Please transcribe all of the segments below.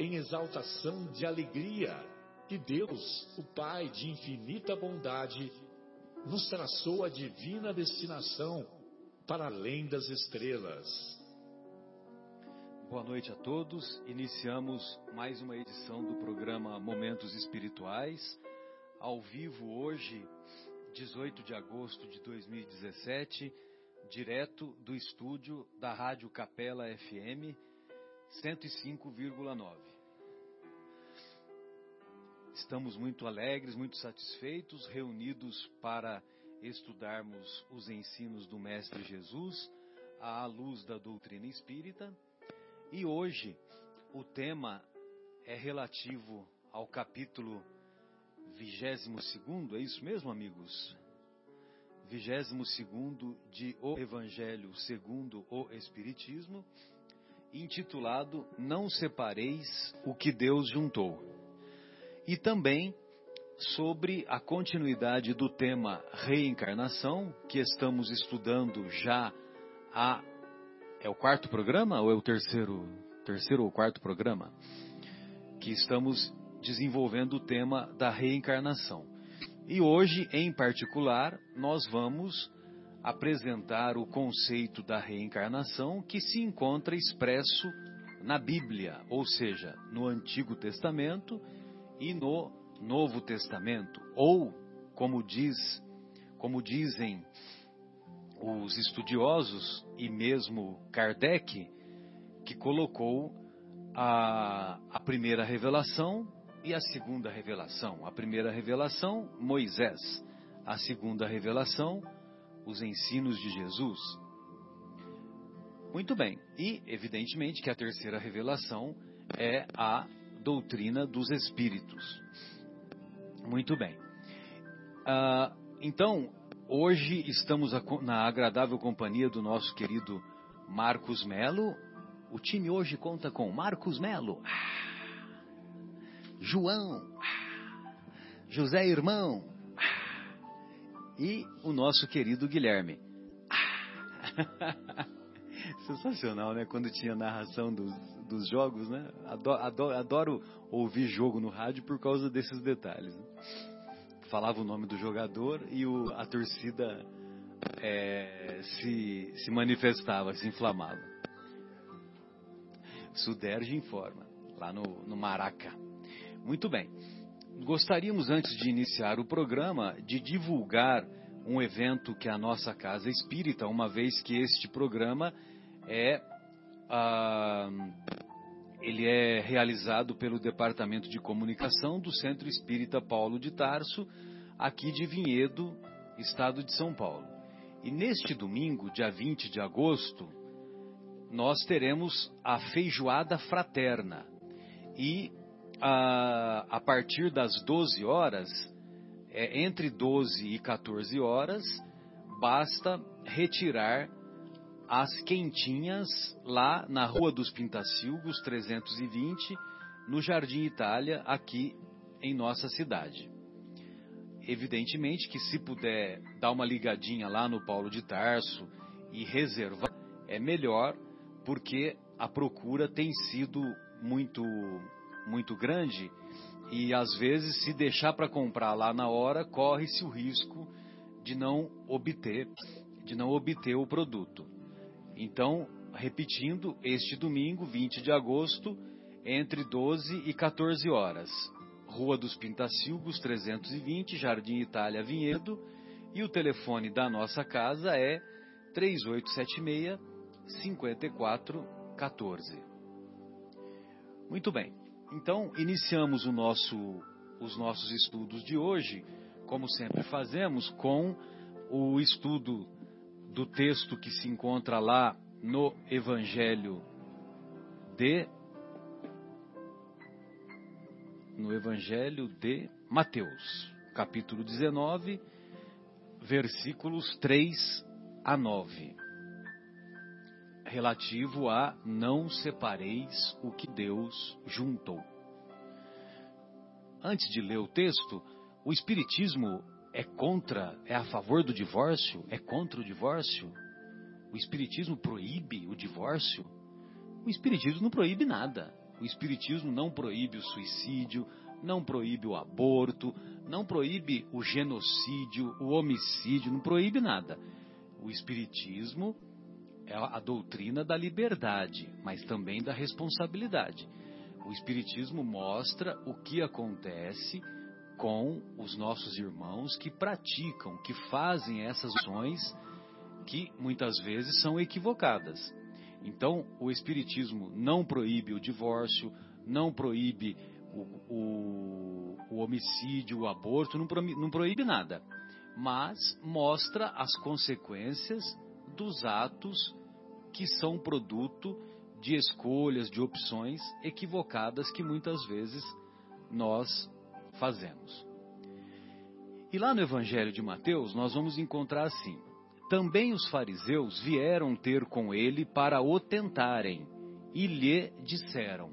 em exaltação de alegria que Deus, o Pai de infinita bondade, nos traçou a divina destinação para além das estrelas. Boa noite a todos. Iniciamos mais uma edição do programa Momentos Espirituais, ao vivo hoje, 18 de agosto de 2017, direto do estúdio da Rádio Capela FM 105,9. Estamos muito alegres, muito satisfeitos, reunidos para estudarmos os ensinos do Mestre Jesus à luz da doutrina espírita. E hoje o tema é relativo ao capítulo 22, é isso mesmo, amigos? 22 de O Evangelho segundo o Espiritismo intitulado Não Separeis o que Deus juntou. E também sobre a continuidade do tema reencarnação, que estamos estudando já a é o quarto programa ou é o terceiro, terceiro ou quarto programa que estamos desenvolvendo o tema da reencarnação. E hoje, em particular, nós vamos apresentar o conceito da reencarnação que se encontra expresso na Bíblia, ou seja, no Antigo Testamento e no Novo Testamento, ou como diz, como dizem os estudiosos e mesmo Kardec, que colocou a, a primeira revelação e a segunda revelação. A primeira revelação, Moisés. A segunda revelação, os ensinos de Jesus. Muito bem. E, evidentemente, que a terceira revelação é a doutrina dos Espíritos. Muito bem. Uh, então, hoje estamos na agradável companhia do nosso querido Marcos Melo. O time hoje conta com Marcos Melo, ah, João, ah, José Irmão, e o nosso querido Guilherme. Sensacional, né? Quando tinha narração dos, dos jogos, né? Adoro, adoro, adoro, ouvir jogo no rádio por causa desses detalhes. Né? Falava o nome do jogador e o, a torcida é, se, se manifestava, se inflamava. Suderge informa, lá no, no Maraca. Muito bem gostaríamos, antes de iniciar o programa, de divulgar um evento que a nossa Casa Espírita, uma vez que este programa é, ah, ele é realizado pelo Departamento de Comunicação do Centro Espírita Paulo de Tarso, aqui de Vinhedo, estado de São Paulo. E neste domingo, dia 20 de agosto, nós teremos a feijoada fraterna. E a, a partir das 12 horas, é, entre 12 e 14 horas, basta retirar as quentinhas lá na Rua dos Pintacilgos 320, no Jardim Itália, aqui em nossa cidade. Evidentemente que se puder dar uma ligadinha lá no Paulo de Tarso e reservar, é melhor, porque a procura tem sido muito muito grande e às vezes se deixar para comprar lá na hora corre-se o risco de não obter de não obter o produto. Então, repetindo, este domingo, 20 de agosto, entre 12 e 14 horas. Rua dos Pintacilgos, 320, Jardim Itália, Vinhedo. E o telefone da nossa casa é 3876 5414. Muito bem. Então, iniciamos nosso, os nossos estudos de hoje, como sempre fazemos, com o estudo do texto que se encontra lá no Evangelho de no Evangelho de Mateus, capítulo 19, versículos 3 a 9, relativo a não separeis o que Deus juntou. Antes de ler o texto, o Espiritismo é contra, é a favor do divórcio? É contra o divórcio? O Espiritismo proíbe o divórcio? O Espiritismo não proíbe nada. O Espiritismo não proíbe o suicídio, não proíbe o aborto, não proíbe o genocídio, o homicídio, não proíbe nada. O Espiritismo é a doutrina da liberdade, mas também da responsabilidade. O Espiritismo mostra o que acontece com os nossos irmãos que praticam, que fazem essas ações que muitas vezes são equivocadas. Então, o Espiritismo não proíbe o divórcio, não proíbe o, o, o homicídio, o aborto, não não proíbe nada, mas mostra as consequências dos atos que são produto de escolhas, de opções equivocadas que muitas vezes nós fazemos. E lá no Evangelho de Mateus, nós vamos encontrar assim: também os fariseus vieram ter com ele para o tentarem, e lhe disseram.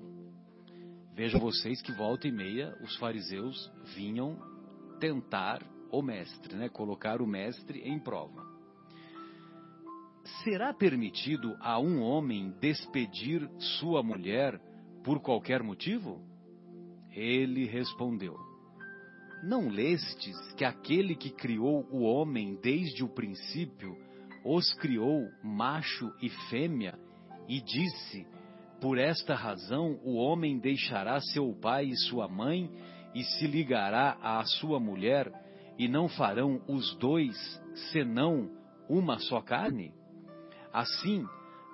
Vejam vocês que volta e meia os fariseus vinham tentar o mestre, né? colocar o mestre em prova. Será permitido a um homem despedir sua mulher por qualquer motivo? Ele respondeu: não lestes que aquele que criou o homem desde o princípio os criou macho e fêmea e disse: Por esta razão o homem deixará seu pai e sua mãe e se ligará à sua mulher, e não farão os dois senão uma só carne? Assim,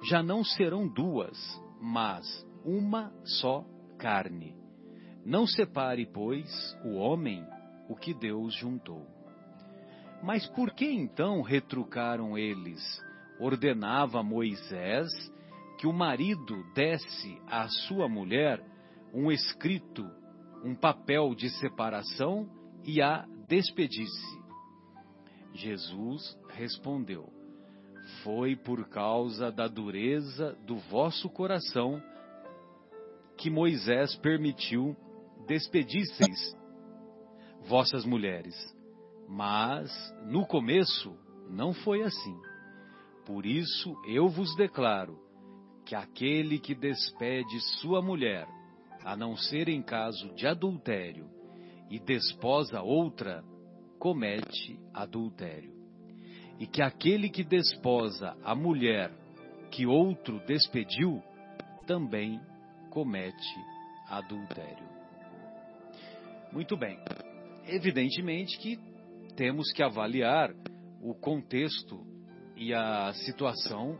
já não serão duas, mas uma só carne. Não separe, pois, o homem o que Deus juntou. Mas por que então retrucaram eles? Ordenava Moisés que o marido desse à sua mulher um escrito, um papel de separação e a despedisse. Jesus respondeu: Foi por causa da dureza do vosso coração que Moisés permitiu despedisseis vossas mulheres. Mas, no começo, não foi assim. Por isso eu vos declaro que aquele que despede sua mulher, a não ser em caso de adultério, e desposa outra, comete adultério. E que aquele que desposa a mulher que outro despediu, também comete adultério. Muito bem. Evidentemente que temos que avaliar o contexto e a situação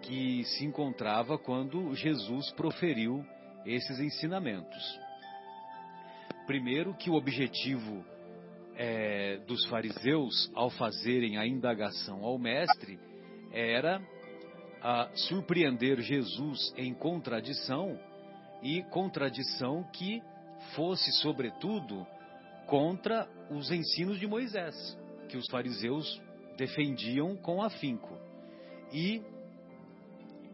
que se encontrava quando Jesus proferiu esses ensinamentos. Primeiro, que o objetivo é, dos fariseus, ao fazerem a indagação ao Mestre, era a surpreender Jesus em contradição e contradição que fosse, sobretudo, contra os ensinos de Moisés, que os fariseus defendiam com afinco. E,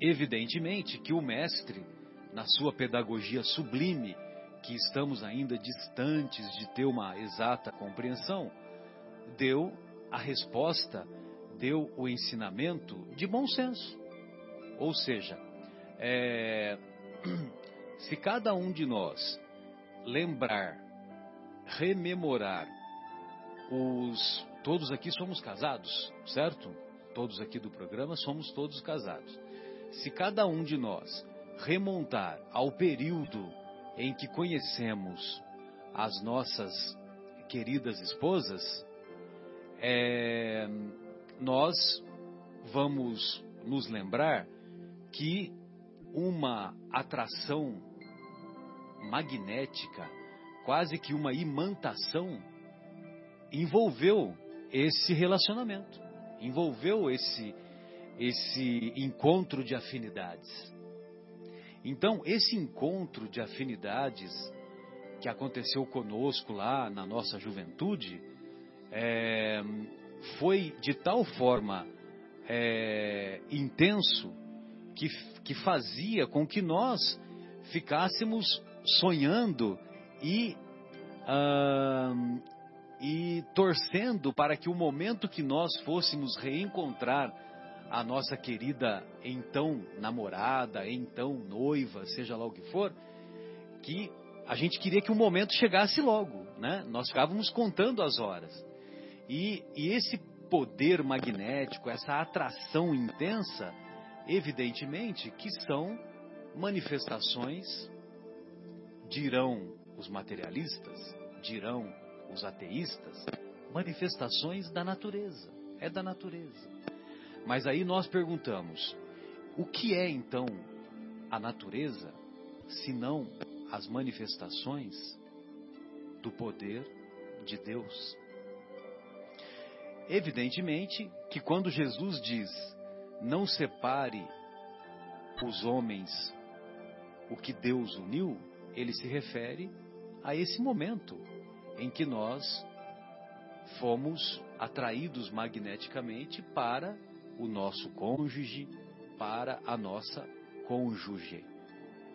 evidentemente, que o mestre, na sua pedagogia sublime, que estamos ainda distantes de ter uma exata compreensão, deu a resposta, deu o ensinamento de bom senso. Ou seja, é, se cada um de nós lembrar rememorar os todos aqui somos casados, certo? Todos aqui do programa somos todos casados. Se cada um de nós remontar ao período em que conhecemos as nossas queridas esposas, é, nós vamos nos lembrar que uma atração magnética, quase que uma imantação, envolveu esse relacionamento, envolveu esse, esse encontro de afinidades. Então, esse encontro de afinidades que aconteceu conosco lá na nossa juventude é, foi de tal forma é, intenso que, que fazia com que nós ficássemos sonhando e, uh, e torcendo para que o momento que nós fôssemos reencontrar a nossa querida então namorada, então noiva, seja lá o que for, que a gente queria que o momento chegasse logo, né? Nós ficávamos contando as horas. E, e esse poder magnético, essa atração intensa, evidentemente que são manifestações, dirão os materialistas, dirão os ateístas, manifestações da natureza. É da natureza. Mas aí nós perguntamos: o que é então a natureza, se não as manifestações do poder de Deus? Evidentemente que quando Jesus diz: não separe os homens o que Deus uniu, ele se refere a esse momento em que nós fomos atraídos magneticamente para o nosso cônjuge, para a nossa cônjuge.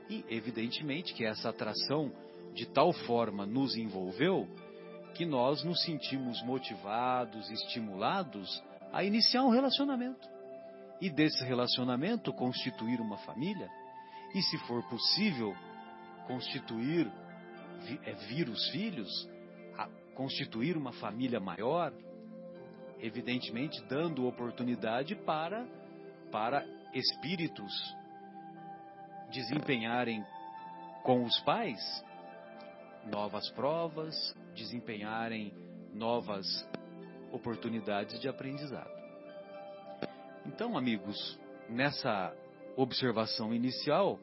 E evidentemente que essa atração de tal forma nos envolveu que nós nos sentimos motivados, estimulados a iniciar um relacionamento. E desse relacionamento constituir uma família, e se for possível, constituir, é, vir os filhos, constituir uma família maior, evidentemente dando oportunidade para, para espíritos desempenharem com os pais novas provas, desempenharem novas oportunidades de aprendizado. Então, amigos, nessa observação inicial,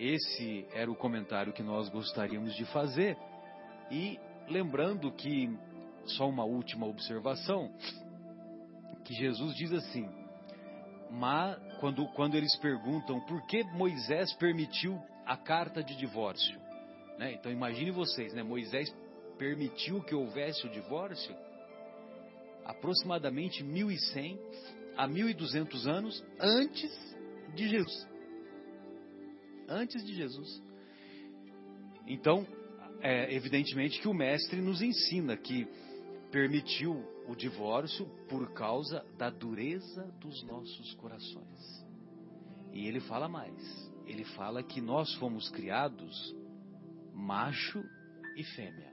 esse era o comentário que nós gostaríamos de fazer. E lembrando que, só uma última observação, que Jesus diz assim, mas quando, quando eles perguntam por que Moisés permitiu a carta de divórcio. Né? Então imagine vocês, né? Moisés permitiu que houvesse o divórcio aproximadamente 1100 a 1200 anos antes de Jesus. Antes de Jesus. Então, é evidentemente que o mestre nos ensina que permitiu o divórcio por causa da dureza dos nossos corações. E ele fala mais. Ele fala que nós fomos criados macho e fêmea.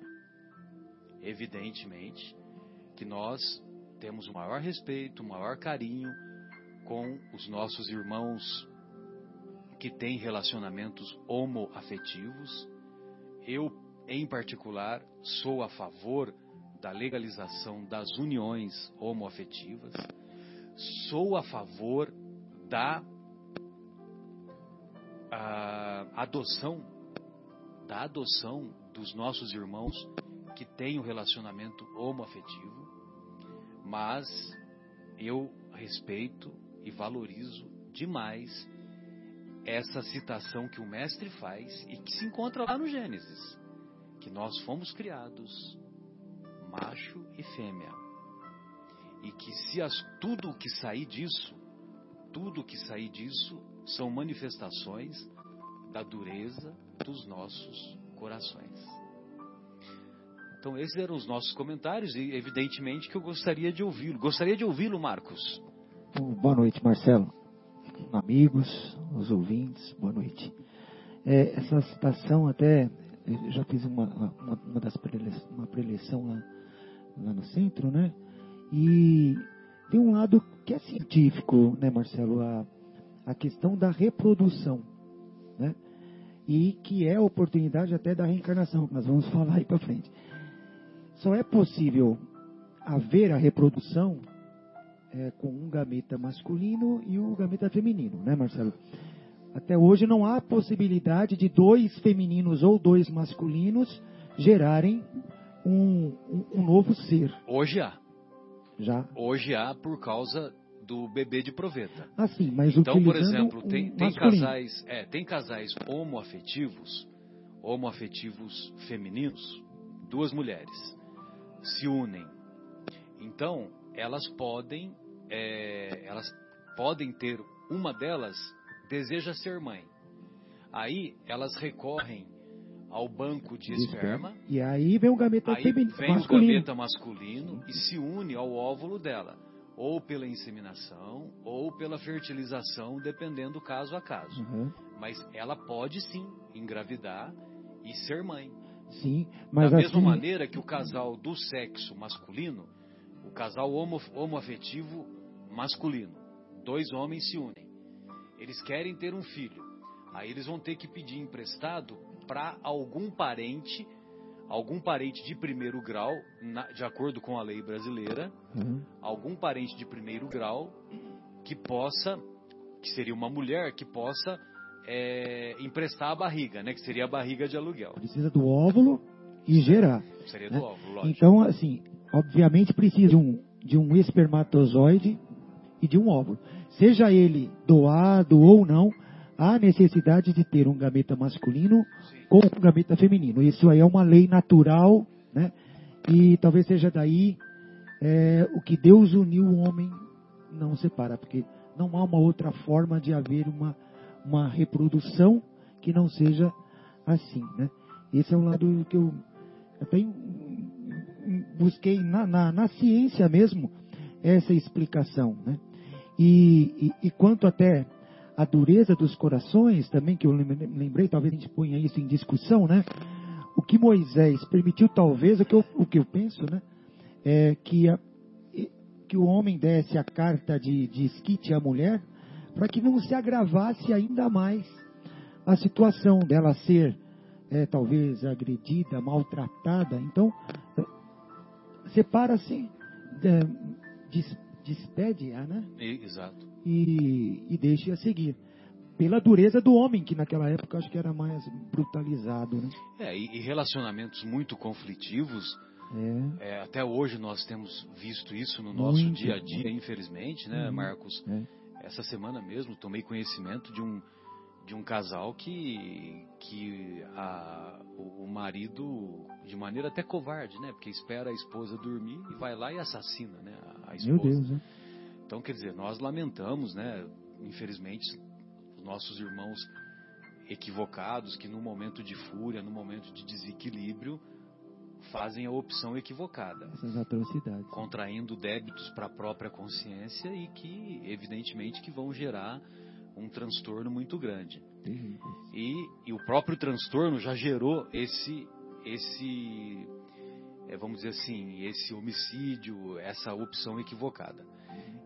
Evidentemente que nós temos o maior respeito, o maior carinho com os nossos irmãos que têm relacionamentos homoafetivos. Eu, em particular, sou a favor da legalização das uniões homoafetivas. Sou a favor da a, adoção da adoção dos nossos irmãos que têm um relacionamento homoafetivo mas eu respeito e valorizo demais essa citação que o mestre faz e que se encontra lá no Gênesis, que nós fomos criados macho e fêmea. E que se as, tudo o que sair disso, tudo o que sair disso são manifestações da dureza dos nossos corações. Então, esses eram os nossos comentários e, evidentemente, que eu gostaria de ouvi-lo. Gostaria de ouvi-lo, Marcos. Boa noite, Marcelo. Amigos, os ouvintes, boa noite. É, essa citação, até, eu já fiz uma, uma, uma das preleção, uma preleção lá, lá no centro, né? E tem um lado que é científico, né, Marcelo? A, a questão da reprodução, né? e que é a oportunidade até da reencarnação, que nós vamos falar aí para frente. Só é possível haver a reprodução é, com um gameta masculino e o um gameta feminino, né, Marcelo? Até hoje não há possibilidade de dois femininos ou dois masculinos gerarem um, um, um novo ser. Hoje há. Já. Hoje há por causa do bebê de proveta. Ah, sim, mas então, por exemplo, tem, tem casais, é, tem casais homoafetivos, homoafetivos femininos, duas mulheres se unem. Então, elas podem, é, elas podem ter uma delas deseja ser mãe. Aí elas recorrem ao banco de De esperma. E aí vem o gameta Aí feminino, vem o masculino. gameta masculino e se une ao óvulo dela, ou pela inseminação ou pela fertilização, dependendo caso a caso. Uhum. Mas ela pode sim engravidar e ser mãe. Sim, mas da mesma assim, maneira que o casal do sexo masculino, o casal homo, homoafetivo masculino, dois homens se unem. Eles querem ter um filho. Aí eles vão ter que pedir emprestado para algum parente, algum parente de primeiro grau, na- de acordo com a lei brasileira, Uhum. algum parente de primeiro grau que possa, que seria uma mulher, que possa é, emprestar a barriga, né? Que seria a barriga de aluguel. precisa do óvulo e gerar. Seria né? do óvulo, lógico. Então, assim, obviamente precisa de um, de um espermatozoide e de um óvulo. Seja ele doado ou não, há necessidade de ter um gameta masculino Sim. com um gameta feminino. Isso aí é uma lei natural, né? E talvez seja daí é, o que Deus uniu o homem não separa, porque não há uma outra forma de haver uma, uma reprodução que não seja assim, né? Esse é um lado que eu até busquei na, na, na ciência mesmo essa explicação, né? E, e, quanto até a dureza dos corações também, que eu lem- lembrei, talvez a gente ponha isso em discussão, né? O que Moisés permitiu, talvez, o que eu, o que eu penso, né? É que, a- que o homem desse a carta de, de esquite à mulher para que não se agravasse ainda mais a situação dela ser, é, talvez, agredida, maltratada. Então, é, separa-se, é, despede-a, né? E- exato. e, e deixe-a seguir. Pela dureza do homem, que naquela época acho que era mais brutalizado, né? É, e, e relacionamentos muito conflitivos. É, é, até hoje nós temos visto isso no nosso Muito. dia a dia, infelizmente, né, Uhum. Marcos? é. Essa semana mesmo tomei conhecimento de um de um casal que que a, o, o marido de maneira até covarde, né? Porque espera a esposa dormir e vai lá e assassina, né? A, a esposa. Meu Deus, né? Então, quer dizer, nós lamentamos, né? Infelizmente, os nossos irmãos equivocados que no momento de fúria, no momento de desequilíbrio, fazem a opção equivocada, Essas atrocidades. contraindo débitos para a própria consciência e que, evidentemente, que vão gerar um transtorno muito grande. E, e o próprio transtorno já gerou esse, esse, é, vamos dizer assim, esse homicídio, essa opção equivocada.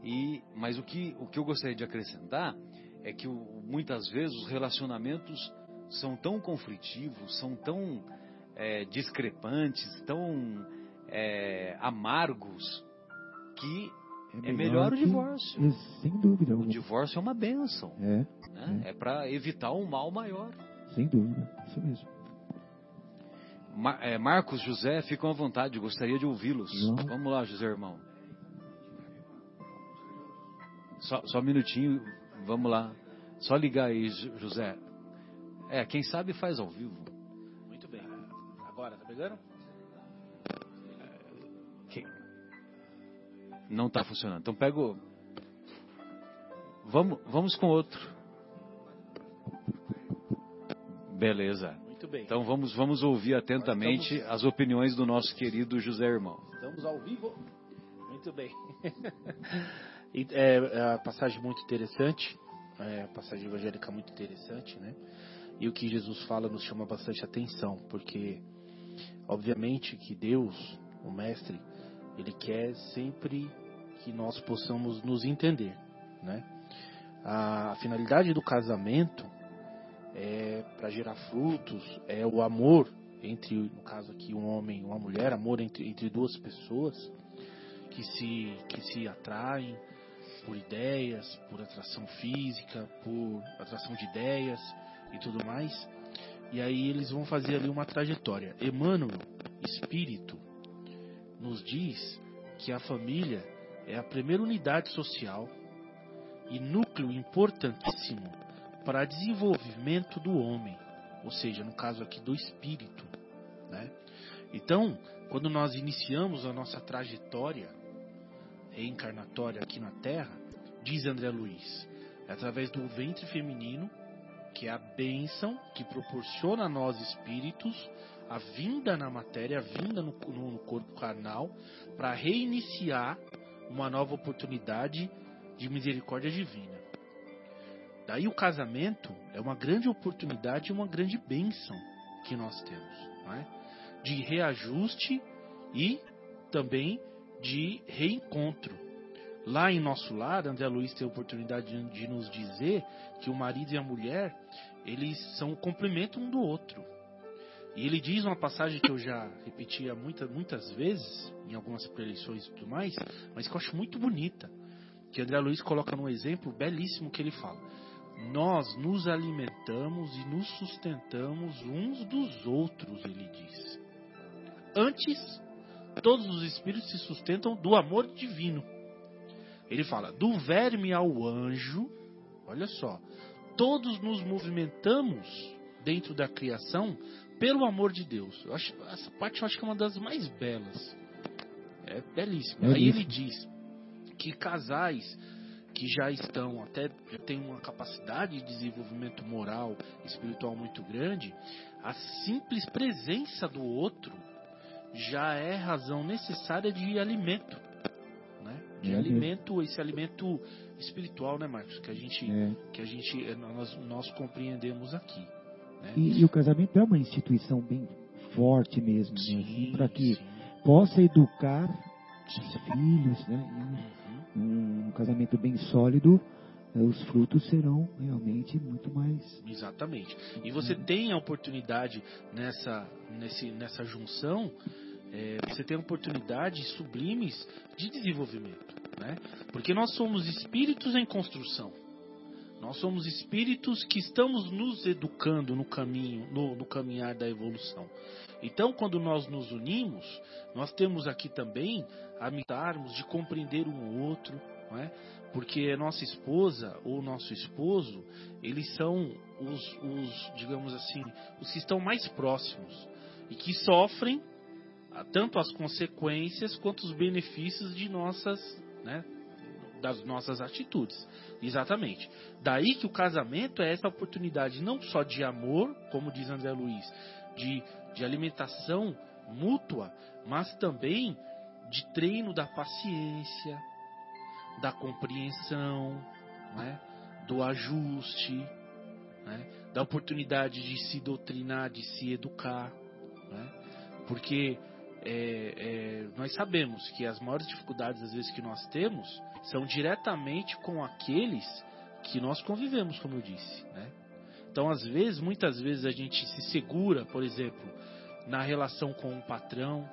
E, mas o que, o que eu gostaria de acrescentar é que o- muitas vezes os relacionamentos são tão conflitivos, são tão é, discrepantes, tão é, amargos, que É melhor o que- divórcio. Isso, Sem dúvida. o alguma. divórcio é uma benção. É, Né? É para evitar um mal maior. sem dúvida. Isso mesmo. Mar- é, Marcos, José, ficam à vontade, gostaria de ouvi-los. Vamos. Lá, José, irmão. Só, só um minutinho, vamos lá. Só ligar aí, José. É, quem sabe faz ao vivo. Muito bem. Agora, tá pegando? Não está funcionando. Então pega o... Vamos, vamos com outro. Beleza. Muito bem. Então vamos, vamos ouvir atentamente as opiniões do nosso querido José Irmão. Estamos ao vivo. Muito bem. É, é a passagem muito interessante, é, a passagem evangélica muito interessante, né? E o que Jesus fala nos chama bastante atenção, porque obviamente que Deus, o mestre, ele quer sempre que nós possamos nos entender, né? A finalidade do casamento é para gerar frutos, é o amor entre, no caso aqui, um homem e uma mulher, amor entre, entre duas pessoas que se, que se atraem por ideias, por atração física, por atração de ideias e tudo mais. E aí eles vão fazer ali uma trajetória. Emmanuel, espírito, nos diz que a família é a primeira unidade social e núcleo importantíssimo para desenvolvimento do homem, ou seja, no caso aqui do espírito. Né? Então, quando nós iniciamos a nossa trajetória reencarnatória aqui na Terra, diz André Luiz, é através do ventre feminino, que é a bênção que proporciona a nós espíritos a vinda na matéria, a vinda no, no corpo carnal, para reiniciar uma nova oportunidade de misericórdia divina. Daí o casamento é uma grande oportunidade e uma grande bênção que nós temos, é? de reajuste e também de reencontro. Lá em nosso lar, André Luiz tem a oportunidade de, de nos dizer que o marido e a mulher, eles são o complemento um do outro. E ele diz uma passagem que eu já repetia muita, muitas vezes, em algumas preleções e tudo mais, mas que eu acho muito bonita. Que André Luiz coloca num exemplo belíssimo que ele fala. Nós nos alimentamos e nos sustentamos uns dos outros, ele diz. Antes, todos os espíritos se sustentam do amor divino. Ele fala, do verme ao anjo, olha só, todos nos movimentamos dentro da criação pelo amor de Deus. Acho, essa parte eu acho que é uma das mais belas. É belíssima. É Aí ele diz que casais que já estão, até já têm uma capacidade de desenvolvimento moral, espiritual muito grande, a simples presença do outro já é razão necessária de alimento, né? De uhum. alimento, esse alimento espiritual, né, Marcos? Que a gente, é. que a gente, nós, nós compreendemos aqui. Né? E, e, o casamento é uma instituição bem forte mesmo, né? assim, para que sim. possa educar sim. os filhos, né? Uhum. Um, um casamento bem sólido eh, os frutos serão realmente muito mais. Exatamente. E você tem a oportunidade nessa, nesse, nessa junção, é, você tem oportunidades sublimes de desenvolvimento. Né? Porque nós somos espíritos em construção. Nós somos espíritos que estamos nos educando no caminho, no, no caminhar da evolução. Então, quando nós nos unimos, nós temos aqui também a mitarmos de compreender um ou outro, não é? porque nossa esposa ou nosso esposo, eles são os, os, digamos assim, os que estão mais próximos e que sofrem tanto as consequências quanto os benefícios de nossas, né, das nossas atitudes. Exatamente. Daí que o casamento é essa oportunidade não só de amor, como diz André Luiz, de, de alimentação mútua, mas também de treino da paciência, da compreensão, né? do ajuste, né? da oportunidade de se doutrinar, de se educar. Né? Porque é, é, nós sabemos que as maiores dificuldades, às vezes, que nós temos são diretamente com aqueles que nós convivemos, como eu disse. Né? Então, às vezes, muitas vezes a gente se segura, por exemplo, na relação com um patrão.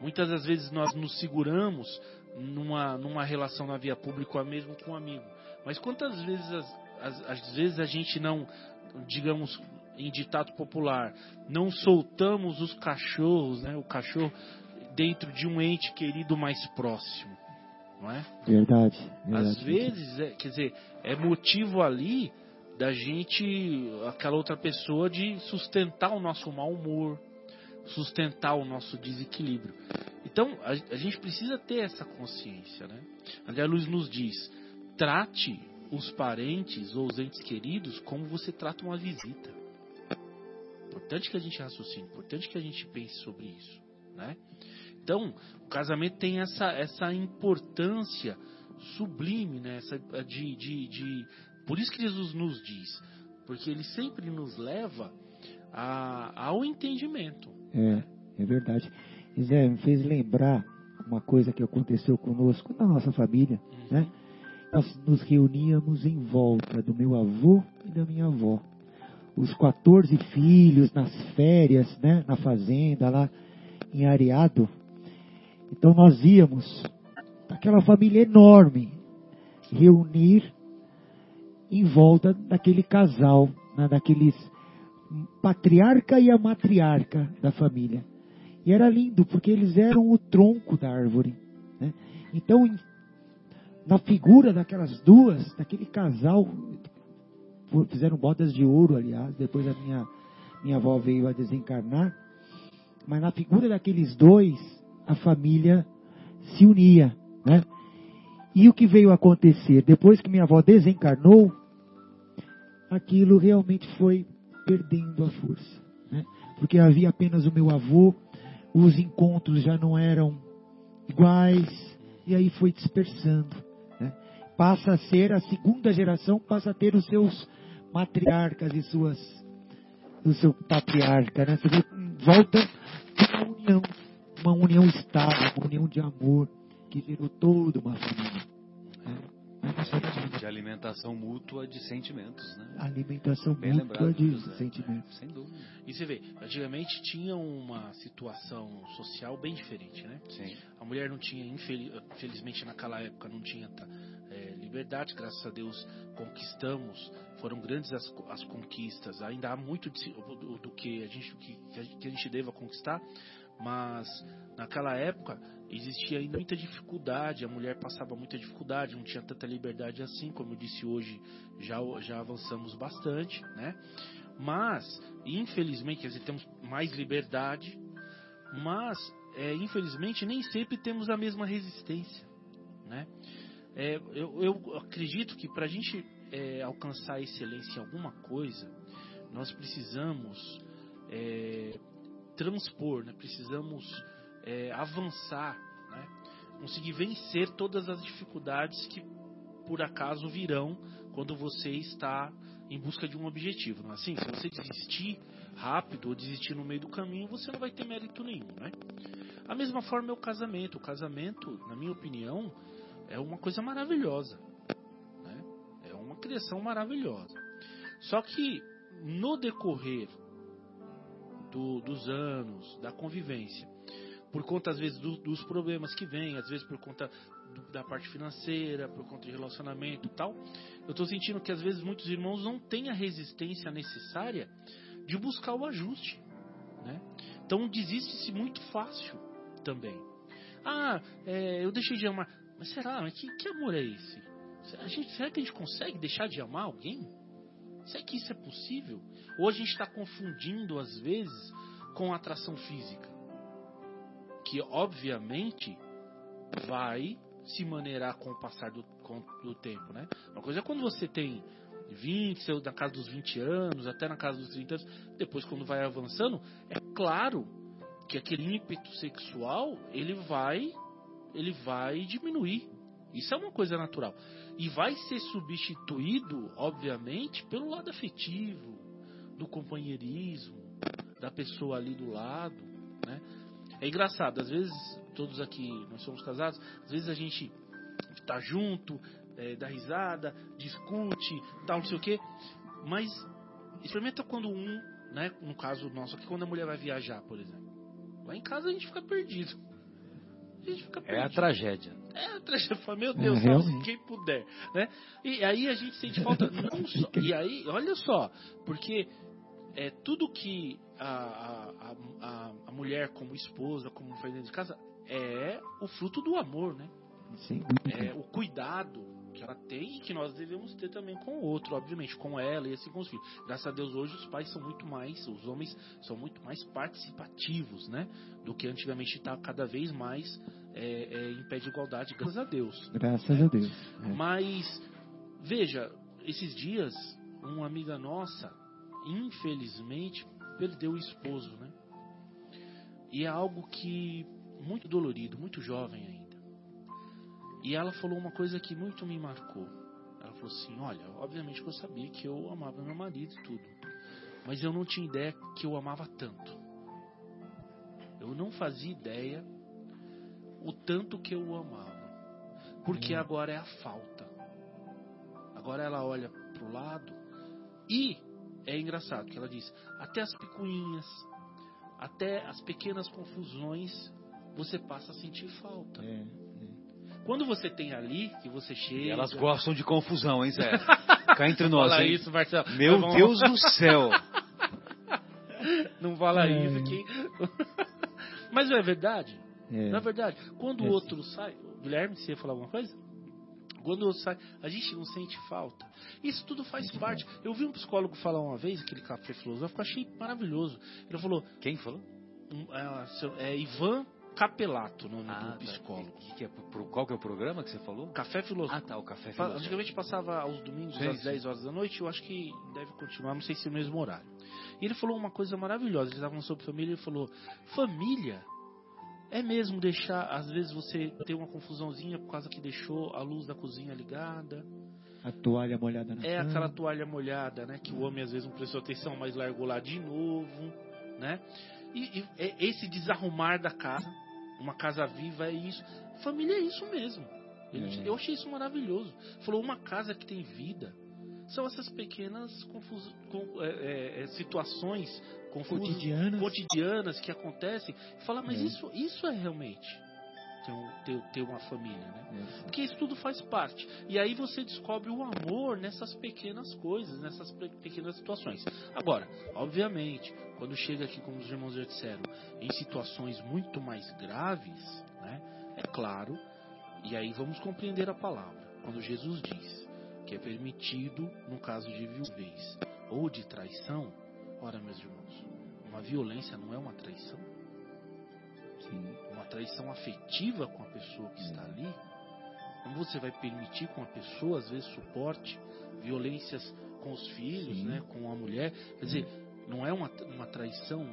Muitas das vezes nós nos seguramos numa, numa relação na via pública ou mesmo com um amigo. Mas quantas vezes, às, às vezes a gente não, digamos, em ditado popular, não soltamos os cachorros, né, o cachorro dentro de um ente querido mais próximo, não é? Verdade. verdade. Às vezes, é, quer dizer, é motivo ali da gente, aquela outra pessoa, de sustentar o nosso mau humor, sustentar o nosso desequilíbrio. Então, a, a gente precisa ter essa consciência, né? André Luiz nos diz: trate os parentes ou os entes queridos como você trata uma visita. Importante que a gente raciocine, importante que a gente pense sobre isso, né? Então, o casamento tem essa, essa importância sublime, né? Essa, de, de, de, por isso que Jesus nos diz, porque ele sempre nos leva a, ao entendimento. É, né? é verdade. Zé, me fez lembrar uma coisa que aconteceu conosco na nossa família, uhum. né? Nós nos reuníamos em volta do meu avô e da minha avó. Os 14 filhos nas férias, né, na fazenda lá em Areado. Então nós íamos, aquela família enorme, reunir em volta daquele casal, né, daqueles patriarca e a matriarca da família. E era lindo, porque eles eram o tronco da árvore. Né? Então, na figura daquelas duas, daquele casal, fizeram bodas de ouro, aliás, depois a minha, minha avó veio a desencarnar, mas na figura daqueles dois, a família se unia, né? E o que veio acontecer? Depois que minha avó desencarnou, aquilo realmente foi perdendo a força. Né? Porque havia apenas o meu avô, os encontros já não eram iguais, e aí foi dispersando. Né? Passa a ser, a segunda geração passa a ter os seus matriarcas e suas, o seu patriarca. Né? Você vê, volta uma união, uma união estável, uma união de amor, que gerou toda uma família. De alimentação mútua de sentimentos, né? Alimentação Bem mútua de José, sentimentos. Sem dúvida. E você vê, antigamente tinha uma situação social bem diferente, né? Sim. A mulher não tinha, infelizmente naquela época, não tinha liberdade, graças a Deus conquistamos, foram grandes as, as conquistas, ainda há muito do, do que, a gente, que, que a gente deva conquistar, mas naquela época existia ainda muita dificuldade, a mulher passava muita dificuldade, não tinha tanta liberdade assim, como eu disse hoje, já, já avançamos bastante, né? Mas, infelizmente, quer dizer, temos mais liberdade, mas, é, infelizmente, nem sempre temos a mesma resistência, né? É, eu, eu, acredito que para a gente é, alcançar excelência em alguma coisa, nós precisamos é, transpor, né? precisamos é, avançar, né? conseguir vencer todas as dificuldades que por acaso virão quando você está em busca de um objetivo. Não é assim? Se você desistir rápido ou desistir no meio do caminho, você não vai ter mérito nenhum. Né? A mesma forma é o casamento. O casamento, na minha opinião, é uma coisa maravilhosa. Né? É uma criação maravilhosa. Só que no decorrer do, dos anos, da convivência, por conta às vezes do, dos problemas que vêm, às vezes por conta do, da parte financeira, por conta de relacionamento e tal, eu estou sentindo que às vezes muitos irmãos não têm a resistência necessária de buscar o ajuste. Né? Então desiste-se muito fácil também. Ah, é, eu deixei de amar. Mas será? Que, que amor é esse? A gente, será que a gente consegue deixar de amar alguém? Será que isso é possível? Ou a gente está confundindo, às vezes, com atração física? Que, obviamente, vai se maneirar com o passar do, com, do tempo, né? Uma coisa é quando você tem 20, na casa dos 20 anos, até na casa dos 30 anos, depois quando vai avançando, é claro que aquele ímpeto sexual, ele vai ele vai diminuir. Isso é uma coisa natural. E vai ser substituído, obviamente, pelo lado afetivo, do companheirismo, da pessoa ali do lado, né? É engraçado, às vezes, todos aqui, nós somos casados, às vezes a gente tá junto, é, dá risada, discute, tal, não sei o quê, mas experimenta quando um, né, no caso nosso aqui, quando a mulher vai viajar, por exemplo. Lá em casa a gente fica perdido. A gente fica perdido. É a tragédia. É a tragédia. Meu Deus, é, quem puder. Né? E aí a gente sente falta. Não só, e aí, olha só, porque é tudo que a, a, a, a mulher como esposa, como faz dentro de casa, é o fruto do amor, né? Sim. É o cuidado que ela tem e que nós devemos ter também com o outro, obviamente, com ela e assim com os filhos. Graças a Deus hoje os pais são muito mais, os homens são muito mais participativos, né? Do que antigamente está cada vez mais é, é, em pé de igualdade, graças a Deus. Graças a Deus. É. Mas, veja, esses dias, uma amiga nossa, infelizmente, perdeu o esposo, né? E é algo que muito dolorido, muito jovem ainda. E ela falou uma coisa que muito me marcou. Ela falou assim: Olha, obviamente que eu sabia que eu amava meu marido e tudo, mas eu não tinha ideia que eu amava tanto. Eu não fazia ideia o tanto que eu o amava, porque hum. agora é a falta. Agora ela olha pro lado e é engraçado que ela diz: até as picuinhas, até as pequenas confusões, você passa a sentir falta. É. Quando você tem ali, que você chega. E elas gostam de confusão, hein, Zé? Cá entre nós, Fala hein? isso, Marcelo. Meu Vamos- Deus do céu! Não fala É. isso que. Mas não é verdade? É. Não é verdade? Quando É o outro sai. Guilherme, você ia falar alguma coisa? Quando o outro sai, a gente não sente falta. Isso tudo faz parte. Eu vi um psicólogo falar uma vez, aquele café filosófico, eu achei maravilhoso. Ele falou, Quem falou? um, é, é Ivan Capelato, o nome Ah, do tá. psicólogo. Que- que é pro- qual que é o programa que você falou? Café filosófico. Ah, tá, o Café Filosófico. Antigamente passava aos domingos Sim, às sim. 10 horas da noite, eu acho que deve continuar, não sei se é o mesmo horário. E ele falou uma coisa maravilhosa, ele estava falando sobre família, ele falou, família é mesmo deixar, às vezes você ter uma confusãozinha por causa que deixou a luz da cozinha ligada, A toalha molhada na é cama. aquela toalha molhada, né, que o homem às vezes não prestou atenção, mas largou lá de novo, né? E, e é esse desarrumar da casa, uma casa viva é isso. Família é isso mesmo. Ele- É. Eu achei isso maravilhoso. Falou, uma casa que tem vida são essas pequenas confus- com- é, é, é, situações confusas, Cotidianas. cotidianas que acontecem. Fala, mas É. isso, isso é realmente ter, um- ter- ter uma família, né? É. Porque isso tudo faz parte. E aí você descobre o amor nessas pequenas coisas, nessas pe- pequenas situações. Agora, obviamente, quando chega aqui, como os irmãos já disseram, em situações muito mais graves, né, é claro, e aí vamos compreender a palavra. Quando Jesus diz que é permitido, no caso de viuvez ou de traição, ora, meus irmãos, uma violência não é uma traição? Sim. uma traição afetiva com a pessoa que está ali, como você vai permitir com a pessoa, às vezes, suporte, violências com os filhos, Sim. né, com a mulher? Quer dizer, não é uma, uma traição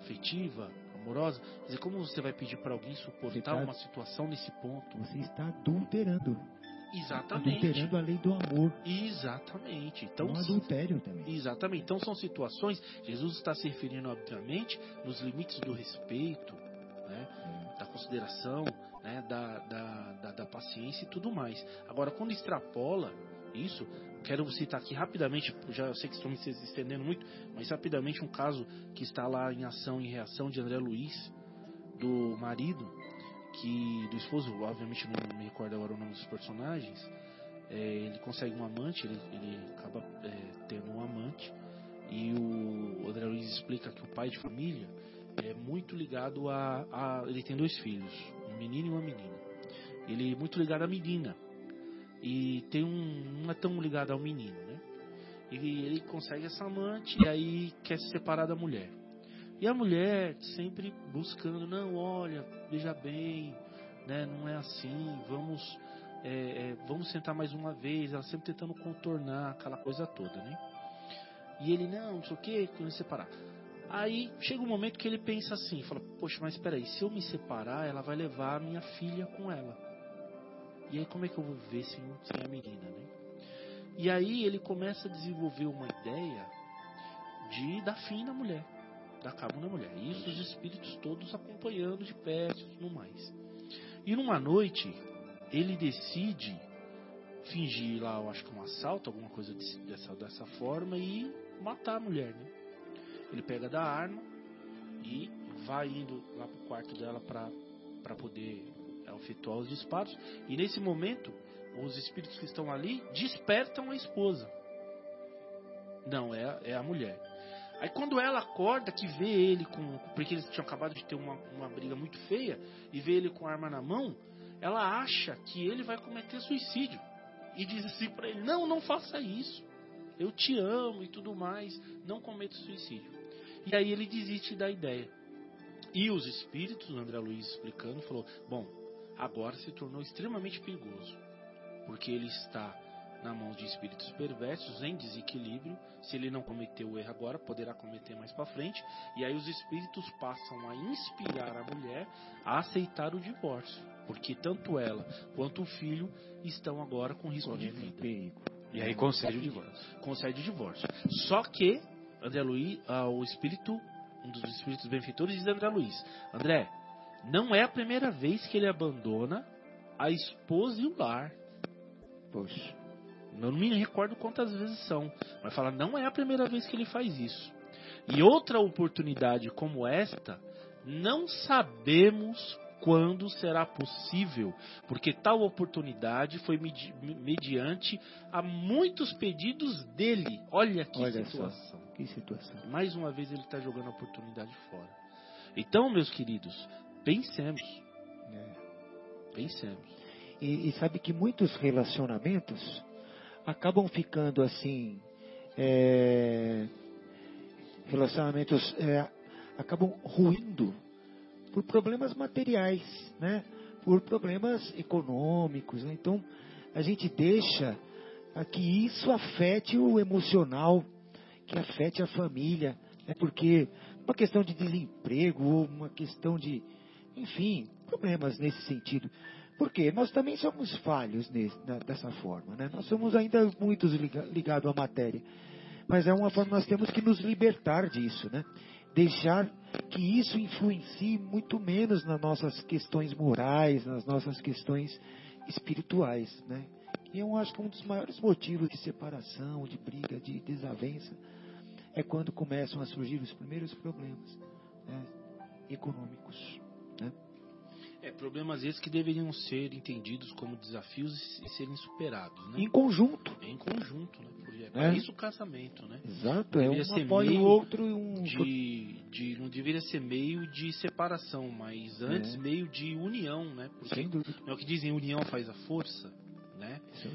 afetiva, amorosa? Quer dizer, como você vai pedir para alguém suportar tá- uma situação nesse ponto? Você está adulterando. Exatamente. Adulterando a lei do amor. Exatamente. Então, um adultério também. Exatamente. Então são situações. Jesus está se referindo, obviamente, nos limites do respeito, né? da consideração, né? da, da, da, da paciência e tudo mais. Agora, quando extrapola isso, quero citar aqui rapidamente, já sei que estou me estendendo muito, mas rapidamente um caso que está lá em ação e reação de André Luiz, do marido, que do esposo, obviamente não me recordo agora o nome dos personagens, é, ele consegue um amante, ele, ele acaba é, tendo um amante, e o André Luiz explica que o pai de família é muito ligado a, a- Ele tem dois filhos, um menino e uma menina. Ele é muito ligado à menina. E tem um. não é tão ligado ao menino, né? E ele consegue essa amante e aí quer se separar da mulher. E a mulher sempre buscando, não, olha, veja bem, né, não é assim, vamos, é, é, vamos sentar mais uma vez, ela sempre tentando contornar aquela coisa toda, né? E ele, não, não sei o que, que eu me separar. Aí chega um momento que ele pensa assim, fala, poxa, mas espera aí, se eu me separar, ela vai levar a minha filha com ela. E aí como é que eu vou viver sem, sem a menina, né? E aí ele começa a desenvolver uma ideia de dar fim na mulher, dar cabo na mulher. Isso os espíritos todos acompanhando de perto e tudo mais. E numa noite, ele decide fingir lá, eu acho que um assalto, alguma coisa desse- dessa, dessa forma, e matar a mulher, né? Ele pega da arma e vai indo lá pro quarto dela para poder é, efetuar os disparos. E nesse momento, os espíritos que estão ali despertam a esposa. Não, é, é a mulher. Aí quando ela acorda, que vê ele com. Porque eles tinham acabado de ter uma, uma briga muito feia, e vê ele com a arma na mão, ela acha que ele vai cometer suicídio. E diz assim pra ele: Não, não faça isso. Eu te amo e tudo mais. Não cometa suicídio. E aí ele desiste da ideia. E os espíritos, o André Luiz explicando, falou: Bom, agora se tornou extremamente perigoso. Porque ele está na mão de espíritos perversos, em desequilíbrio. Se ele não cometeu o erro agora, poderá cometer mais para frente. E aí os espíritos passam a inspirar a mulher a aceitar o divórcio. Porque tanto ela quanto o filho estão agora com risco de vida. perigo. E aí concede o divórcio. Concede o divórcio. Só que André Luiz, ah, o espírito, um dos espíritos benfeitores diz André Luiz: André, não é a primeira vez que ele abandona a esposa e o lar. Poxa. Eu não me recordo quantas vezes são. Mas fala, não é a primeira vez que ele faz isso. E outra oportunidade como esta, não sabemos quando será possível, porque tal oportunidade foi medi mediante a muitos pedidos dele. Olha que Olha situação. Que situação. Mais uma vez ele está jogando a oportunidade fora. Então, meus queridos, pensemos. É. Pensemos. E, e, sabe que muitos relacionamentos acabam ficando assim. É, relacionamentos é, acabam ruindo por problemas materiais, né? por problemas econômicos. Né? Então, a gente deixa que isso afete o emocional, que afete a família, né? porque uma questão de desemprego ou uma questão de, enfim, problemas nesse sentido. Porque nós também somos falhos nesse, dessa forma, né? Nós somos ainda muitos ligados à matéria. Mas é uma forma nós temos que nos libertar disso, né? Deixar que isso influencie muito menos nas nossas questões morais, nas nossas questões espirituais, né? E eu acho que um dos maiores motivos de separação, de briga, de desavença, é quando começam a surgir os primeiros problemas né? econômicos. Né? É, problemas esses que deveriam ser entendidos como desafios e serem superados, né? Em conjunto. Em conjunto, né? Porque é para isso o casamento, né? Exato, é um apoia o outro e um... De, de, não deveria ser meio de separação, mas antes É. meio de união, né? Porque Sem dúvida. é o que dizem, união faz a força.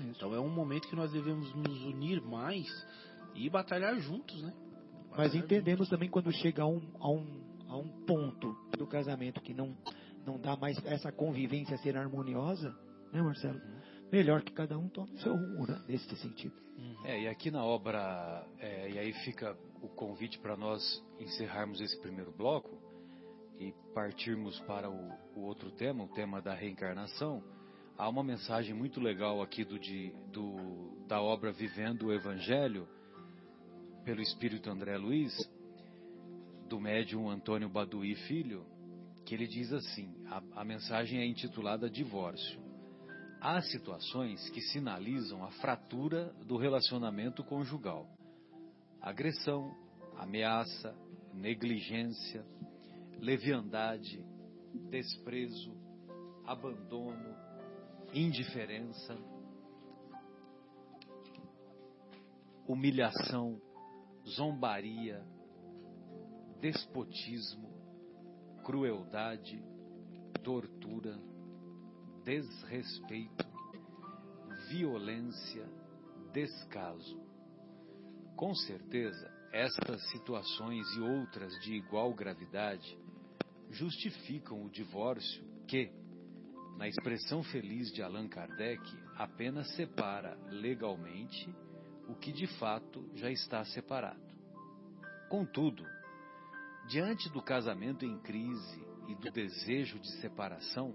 Então é um momento que nós devemos nos unir mais e batalhar juntos, né? Mas Batalhar entendemos também quando chega a um, a um, a um ponto do casamento que não, não dá mais essa convivência ser harmoniosa, né, Marcelo? Melhor que cada um tome o seu rumo, né? Nesse sentido. juntos. Uhum. É, e aqui na obra, é, e aí fica o convite para nós encerrarmos esse primeiro bloco e partirmos para o, o outro tema, o tema da reencarnação. Há uma mensagem muito legal aqui do, de, do, da obra Vivendo o Evangelho, pelo Espírito André Luiz, do médium Antônio Baduí Filho, que ele diz assim: a, a mensagem é intitulada Divórcio. Há situações que sinalizam a fratura do relacionamento conjugal. Agressão, ameaça, negligência, leviandade, desprezo, abandono, indiferença, humilhação, zombaria, despotismo, crueldade, tortura, desrespeito, violência, descaso. Com certeza, estas situações e outras de igual gravidade justificam o divórcio que, na expressão feliz de Allan Kardec, apenas separa legalmente o que de fato já está separado. Contudo, diante do casamento em crise e do desejo de separação,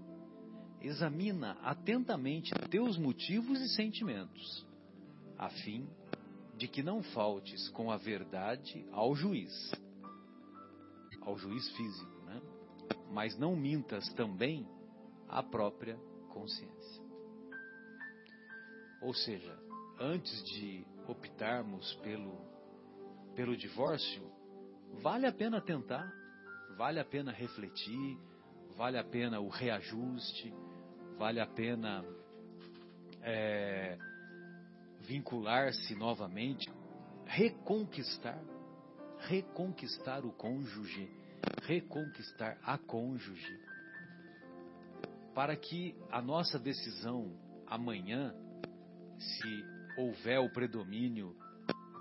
examina atentamente teus motivos e sentimentos, a fim de que não faltes com a verdade ao juiz, ao juiz físico, né? Mas não mintas também à própria consciência. Ou seja, antes de optarmos pelo, pelo divórcio, vale a pena tentar, vale a pena refletir, vale a pena o reajuste, vale a pena é, vincular-se novamente, reconquistar, reconquistar o cônjuge, reconquistar a cônjuge, para que a nossa decisão amanhã, se houver o predomínio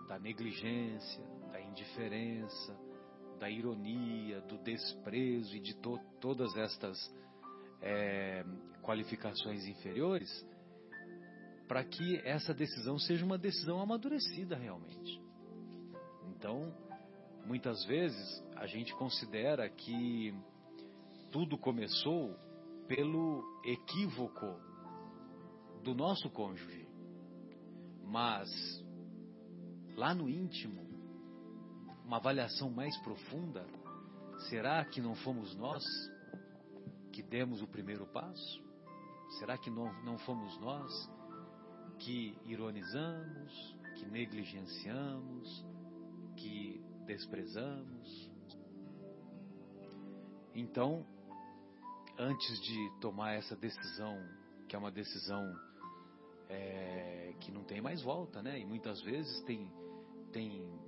da negligência, da indiferença, da ironia, do desprezo e de to todas estas é, qualificações inferiores, para que essa decisão seja uma decisão amadurecida realmente. Então, muitas vezes a gente considera que tudo começou pelo equívoco do nosso cônjuge. Mas lá no íntimo, uma avaliação mais profunda, será que não fomos nós que demos o primeiro passo? Será que não, não fomos nós que ironizamos, que negligenciamos, que desprezamos. Então, antes de tomar essa decisão, que é uma decisão é, que não tem mais volta, né? E muitas vezes tem, tem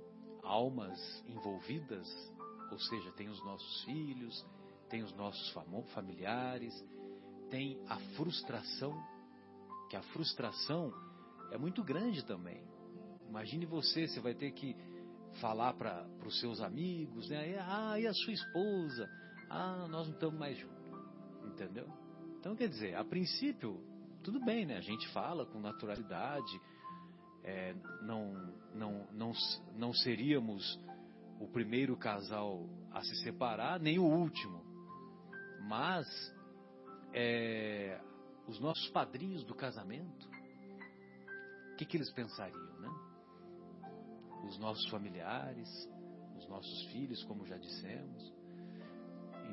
almas envolvidas, ou seja, tem os nossos filhos, tem os nossos familiares, tem a frustração, que a frustração é muito grande também. Imagine você, você vai ter que falar para os seus amigos, né? Ah, e a sua esposa? Ah, nós não estamos mais juntos. Entendeu? Então, quer dizer, a princípio, tudo bem, né? A gente fala com naturalidade, é, não, não, não, não seríamos o primeiro casal a se separar, nem o último. Mas é, os nossos padrinhos do casamento, o que, que eles pensariam, né? Os nossos familiares, os nossos filhos, como já dissemos.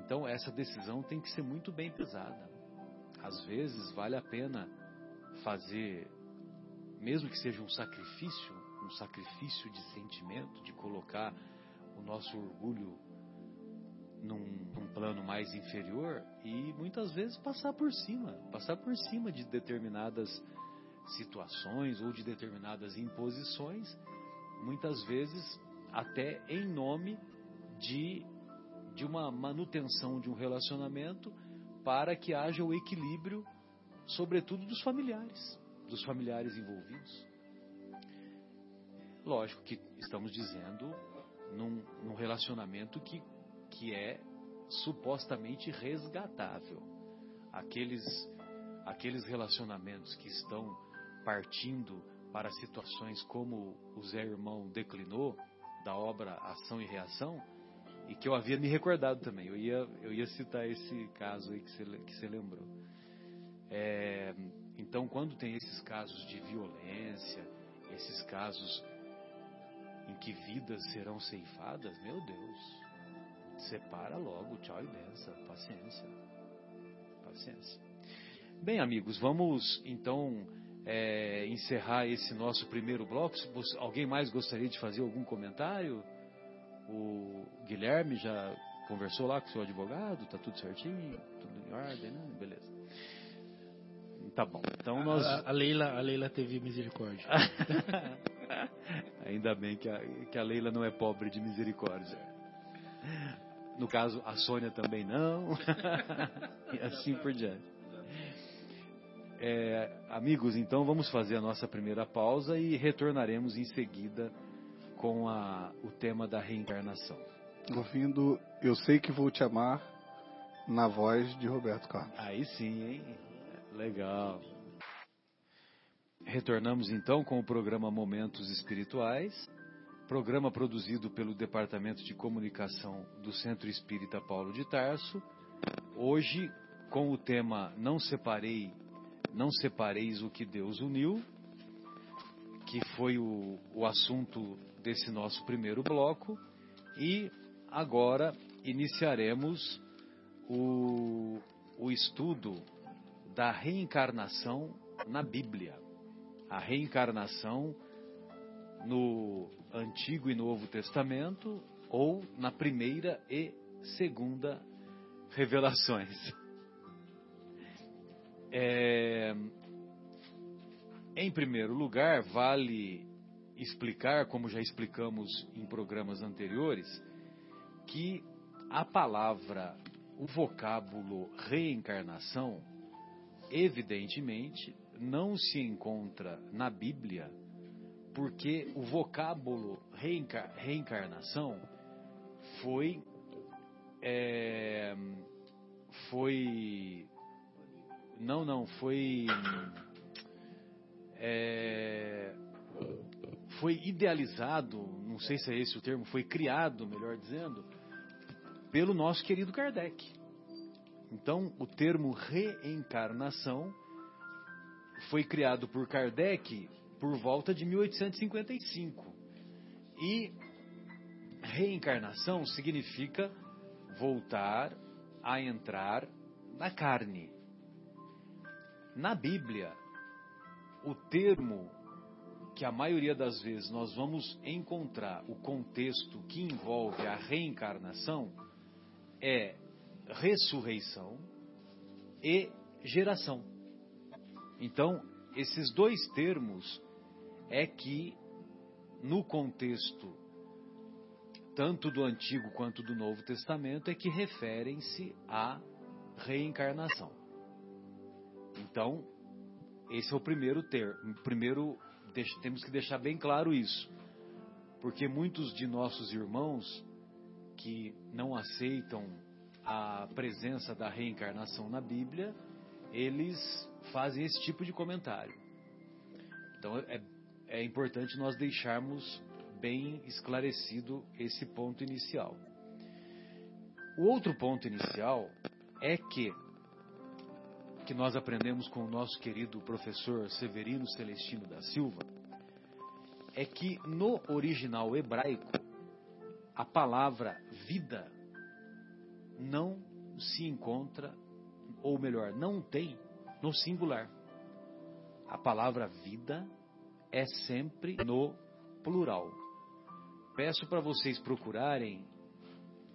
Então essa decisão tem que ser muito bem pesada. Às vezes vale a pena fazer, mesmo que seja um sacrifício, um sacrifício de sentimento, de colocar o nosso orgulho num, num, plano mais inferior e muitas vezes passar por cima, passar por cima de determinadas situações ou de determinadas imposições, muitas vezes até em nome de, de uma manutenção de um relacionamento para que haja o equilíbrio, sobretudo dos familiares, dos familiares envolvidos. Lógico que estamos dizendo num, num relacionamento que que é supostamente resgatável. Aqueles, aqueles relacionamentos que estão partindo para situações como o Zé Irmão declinou, da obra Ação e Reação, e que eu havia me recordado também. Eu ia, eu ia citar esse caso aí que você, que você lembrou. É, então, quando tem esses casos de violência, esses casos em que vidas serão ceifadas, meu Deus, Separa logo, tchau e benção. Paciência. Paciência. Bem, amigos, vamos então é, encerrar esse nosso primeiro bloco. Alguém mais gostaria de fazer algum comentário? O Guilherme já conversou lá com o seu advogado? Tá tudo certinho? Tudo em ordem, né? Beleza. Tá bom. Então nós. A, a Leila, a Leila teve misericórdia. Ainda bem que a, que a Leila não é pobre de misericórdia. No caso, a Sônia também não. e assim por diante. É, amigos, então vamos fazer a nossa primeira pausa e retornaremos em seguida com a, o tema da reencarnação. Ouvindo Eu Sei Que Vou Te Amar, na voz de Roberto Carlos. Aí sim, hein? Legal. Retornamos então com o programa Momentos Espirituais programa produzido pelo Departamento de Comunicação do Centro Espírita Paulo de Tarso. Hoje com o tema Não separei, não separeis o que Deus uniu, que foi o, o assunto desse nosso primeiro bloco, e agora iniciaremos o, o estudo da reencarnação na Bíblia. A reencarnação no Antigo e Novo Testamento ou na primeira e segunda revelações. É, em primeiro lugar, vale explicar, como já explicamos em programas anteriores, que a palavra, o vocábulo reencarnação, evidentemente, não se encontra na Bíblia porque o vocábulo reencar reencarnação foi é, foi não não foi é, foi idealizado não sei se é esse o termo foi criado melhor dizendo pelo nosso querido Kardec então o termo reencarnação foi criado por Kardec por volta de 1855. E reencarnação significa voltar a entrar na carne. Na Bíblia, o termo que a maioria das vezes nós vamos encontrar o contexto que envolve a reencarnação é ressurreição e geração. Então, esses dois termos é que no contexto tanto do Antigo quanto do Novo Testamento é que referem-se à reencarnação. Então, esse é o primeiro termo. Primeiro, temos que deixar bem claro isso. Porque muitos de nossos irmãos que não aceitam a presença da reencarnação na Bíblia, eles fazem esse tipo de comentário. Então é, é importante nós deixarmos bem esclarecido esse ponto inicial. O outro ponto inicial é que que nós aprendemos com o nosso querido professor Severino Celestino da Silva é que no original hebraico a palavra vida não se encontra, ou melhor, não tem no singular. A palavra vida é sempre no plural. Peço para vocês procurarem,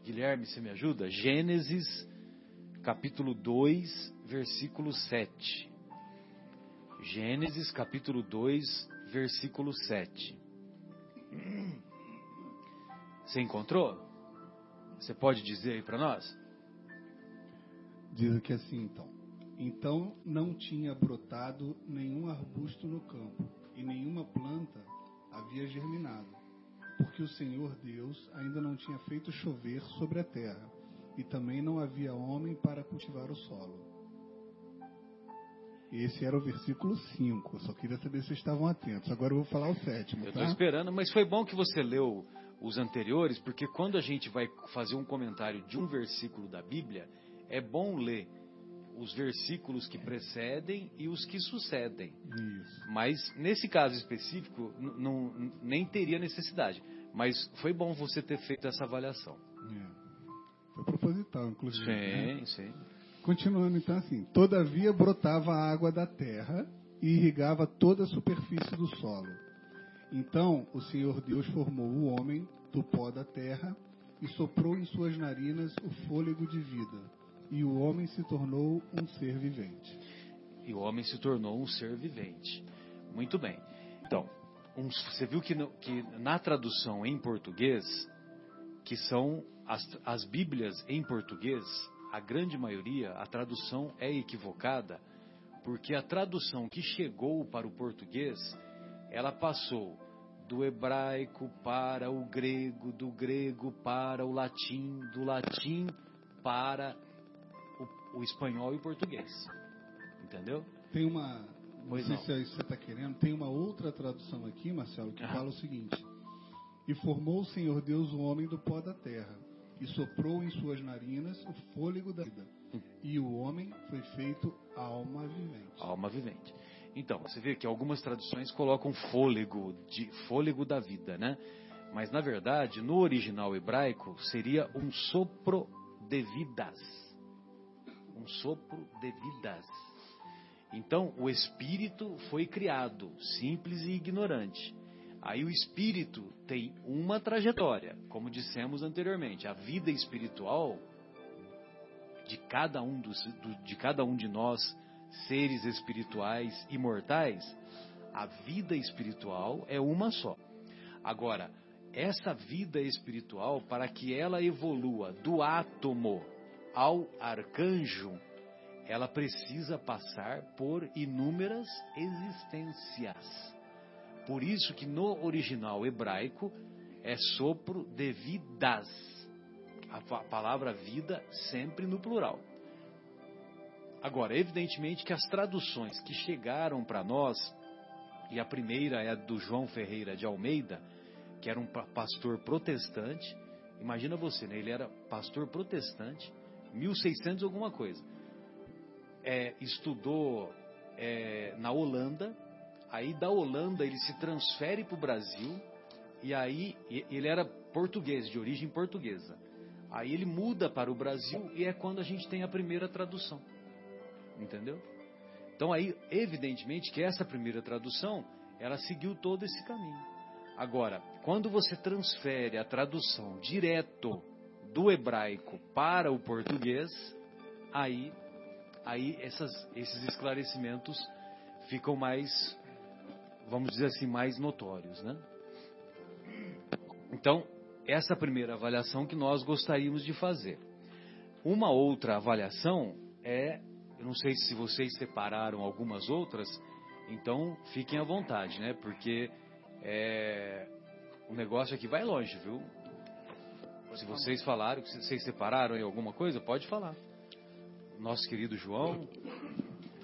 Guilherme, você me ajuda? Gênesis, capítulo 2, versículo 7. Gênesis, capítulo 2, versículo 7. Você encontrou? Você pode dizer aí para nós? Diz aqui assim então. Então não tinha brotado nenhum arbusto no campo, e nenhuma planta havia germinado, porque o Senhor Deus ainda não tinha feito chover sobre a terra, e também não havia homem para cultivar o solo. Esse era o versículo 5. Só queria saber se vocês estavam atentos. Agora eu vou falar o sétimo. Eu tá? estou esperando, mas foi bom que você leu os anteriores, porque quando a gente vai fazer um comentário de um versículo da Bíblia, é bom ler os versículos que precedem e os que sucedem. Isso. Mas nesse caso específico, não, nem teria necessidade. Mas foi bom você ter feito essa avaliação. É. Foi proposital, inclusive. Sim, né? sim. Continuando então assim: Todavia brotava a água da terra e irrigava toda a superfície do solo. Então o Senhor Deus formou o homem do pó da terra e soprou em suas narinas o fôlego de vida, e o homem se tornou um ser vivente. E o homem se tornou um ser vivente. Muito bem. Então, um- você viu que, no- que na tradução em português, que são as, as Bíblias em português, a grande maioria, a tradução é equivocada, porque a tradução que chegou para o português, ela passou do hebraico para o grego, do grego para o latim, do latim para o, o espanhol e o português. Entendeu? Tem uma. Não Pois sei não. se é isso que você está querendo. Tem uma outra tradução aqui, Marcelo, que Ah. fala o seguinte: E formou o Senhor Deus o homem do pó da terra, e soprou em suas narinas o fôlego da vida. Hum. E o homem foi feito alma vivente. alma vivente. Então, você vê que algumas traduções colocam fôlego, de fôlego da vida, né? Mas na verdade, no original hebraico, seria um sopro de vidas. Um sopro de vidas. Então, o espírito foi criado, simples e ignorante. Aí o espírito tem uma trajetória, como dissemos anteriormente. A vida espiritual de cada um dos, do- de cada um de nós, seres espirituais imortais, a vida espiritual é uma só. Agora, essa vida espiritual, para que ela evolua do átomo ao arcanjo, ela precisa passar por inúmeras existências. Por isso que no original hebraico é sopro de vidas. A pa- palavra vida sempre no plural. Agora, evidentemente que as traduções que chegaram para nós, e a primeira é a do João Ferreira de Almeida, que era um pa- pastor protestante. Imagina você, né? Ele era pastor protestante, 1600 alguma coisa. É, estudou é, na Holanda, aí da Holanda ele se transfere para o Brasil, e aí ele era português, de origem portuguesa. Aí ele muda para o Brasil e é quando a gente tem a primeira tradução. Entendeu? Então aí, evidentemente que essa primeira tradução, ela seguiu todo esse caminho. Agora, quando você transfere a tradução direto do hebraico para o português, aí, aí essas, esses esclarecimentos ficam mais, vamos dizer assim, mais notórios, né? Então, essa primeira avaliação que nós gostaríamos de fazer. Uma outra avaliação é, eu não sei se vocês separaram algumas outras, então fiquem à vontade, né? Porque é, o negócio aqui vai longe, viu? Se vocês falaram, se vocês separaram em alguma coisa, pode falar. Nosso querido João,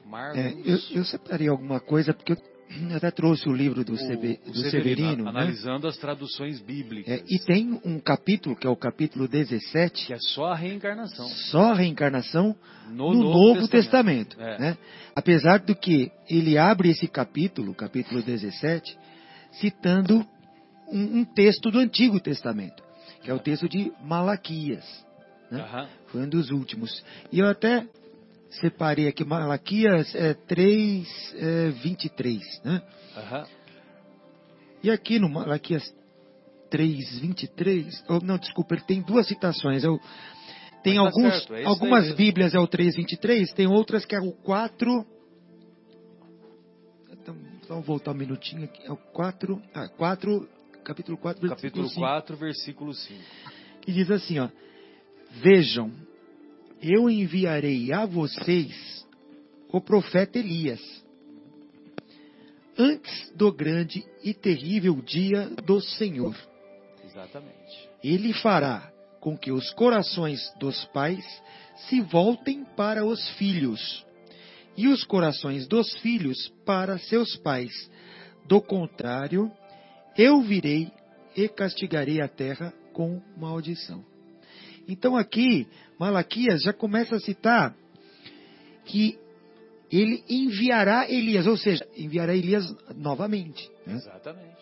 Marcos. É, eu, eu separei alguma coisa porque eu até trouxe o livro do, o, o do Severino, né? analisando as traduções bíblicas, É, e tem um capítulo, que é o capítulo 17, que é só a reencarnação só a reencarnação no, no, Novo, Testamento. É. né? Apesar do que ele abre esse capítulo, capítulo 17, citando um, um texto do Antigo Testamento, que é o texto de Malaquias. né? Aham. Foi um dos últimos. E eu até separei aqui Malaquias é, 3, é, 23. Né? Aham. E aqui no Malaquias 3, 23, ou, não, desculpa, ele tem duas citações. Eu, tem Mas tá alguns, certo, é algumas aí bíblias é o 3, 23, tem outras que é o 4... Então, vamos voltar um minutinho aqui. É o 4, ah, 4 capítulo 4, versículo Capítulo 5. 4, versículo 5. que diz assim, ó: Vejam, eu enviarei a vocês o profeta Elias, antes do grande e terrível dia do Senhor. Exatamente. Ele fará com que os corações dos pais se voltem para os filhos, e os corações dos filhos para seus pais. Do contrário, eu virei e castigarei a terra com maldição. Então aqui, Malaquias já começa a citar que ele enviará Elias, ou seja, enviará Elias novamente, né? Exatamente.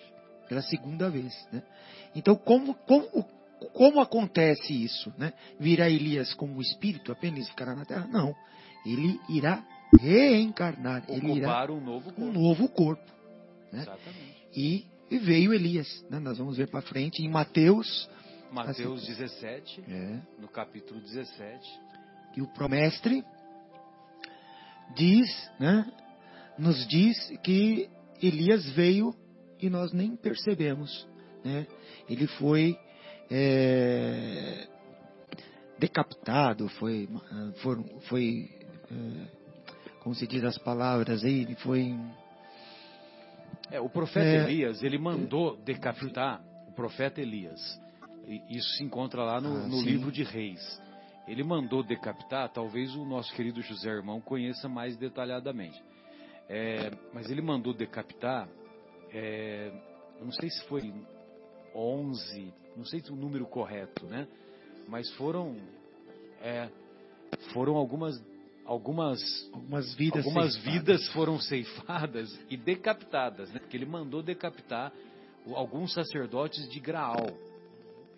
pela segunda vez. Né? Então, como, como, como acontece isso? Né? Virá Elias como espírito apenas e ficará na terra? Não. Ele irá reencarnar, ele irá Ocupar um novo um corpo. novo corpo. né? Exatamente. E, e veio Elias. Né? Nós vamos ver para frente em Mateus, Mateus 17, é, no capítulo 17. que o promestre diz, né, nos diz que Elias veio e nós nem percebemos. Né? Ele foi é, decapitado, foi, foram, foi é, como se diz as palavras aí, ele foi É, o profeta É. Elias, ele mandou decapitar o profeta Elias. Isso se encontra lá no, Ah, no livro de Reis. Ele mandou decapitar, talvez o nosso querido José Irmão conheça mais detalhadamente. É, mas ele mandou decapitar, é, não sei se foi 11, não sei se o número correto, né? Mas foram, é, foram algumas, algumas algumas vidas Algumas ceifadas. vidas foram ceifadas e decapitadas, né? Porque ele mandou decapitar alguns sacerdotes de Graal.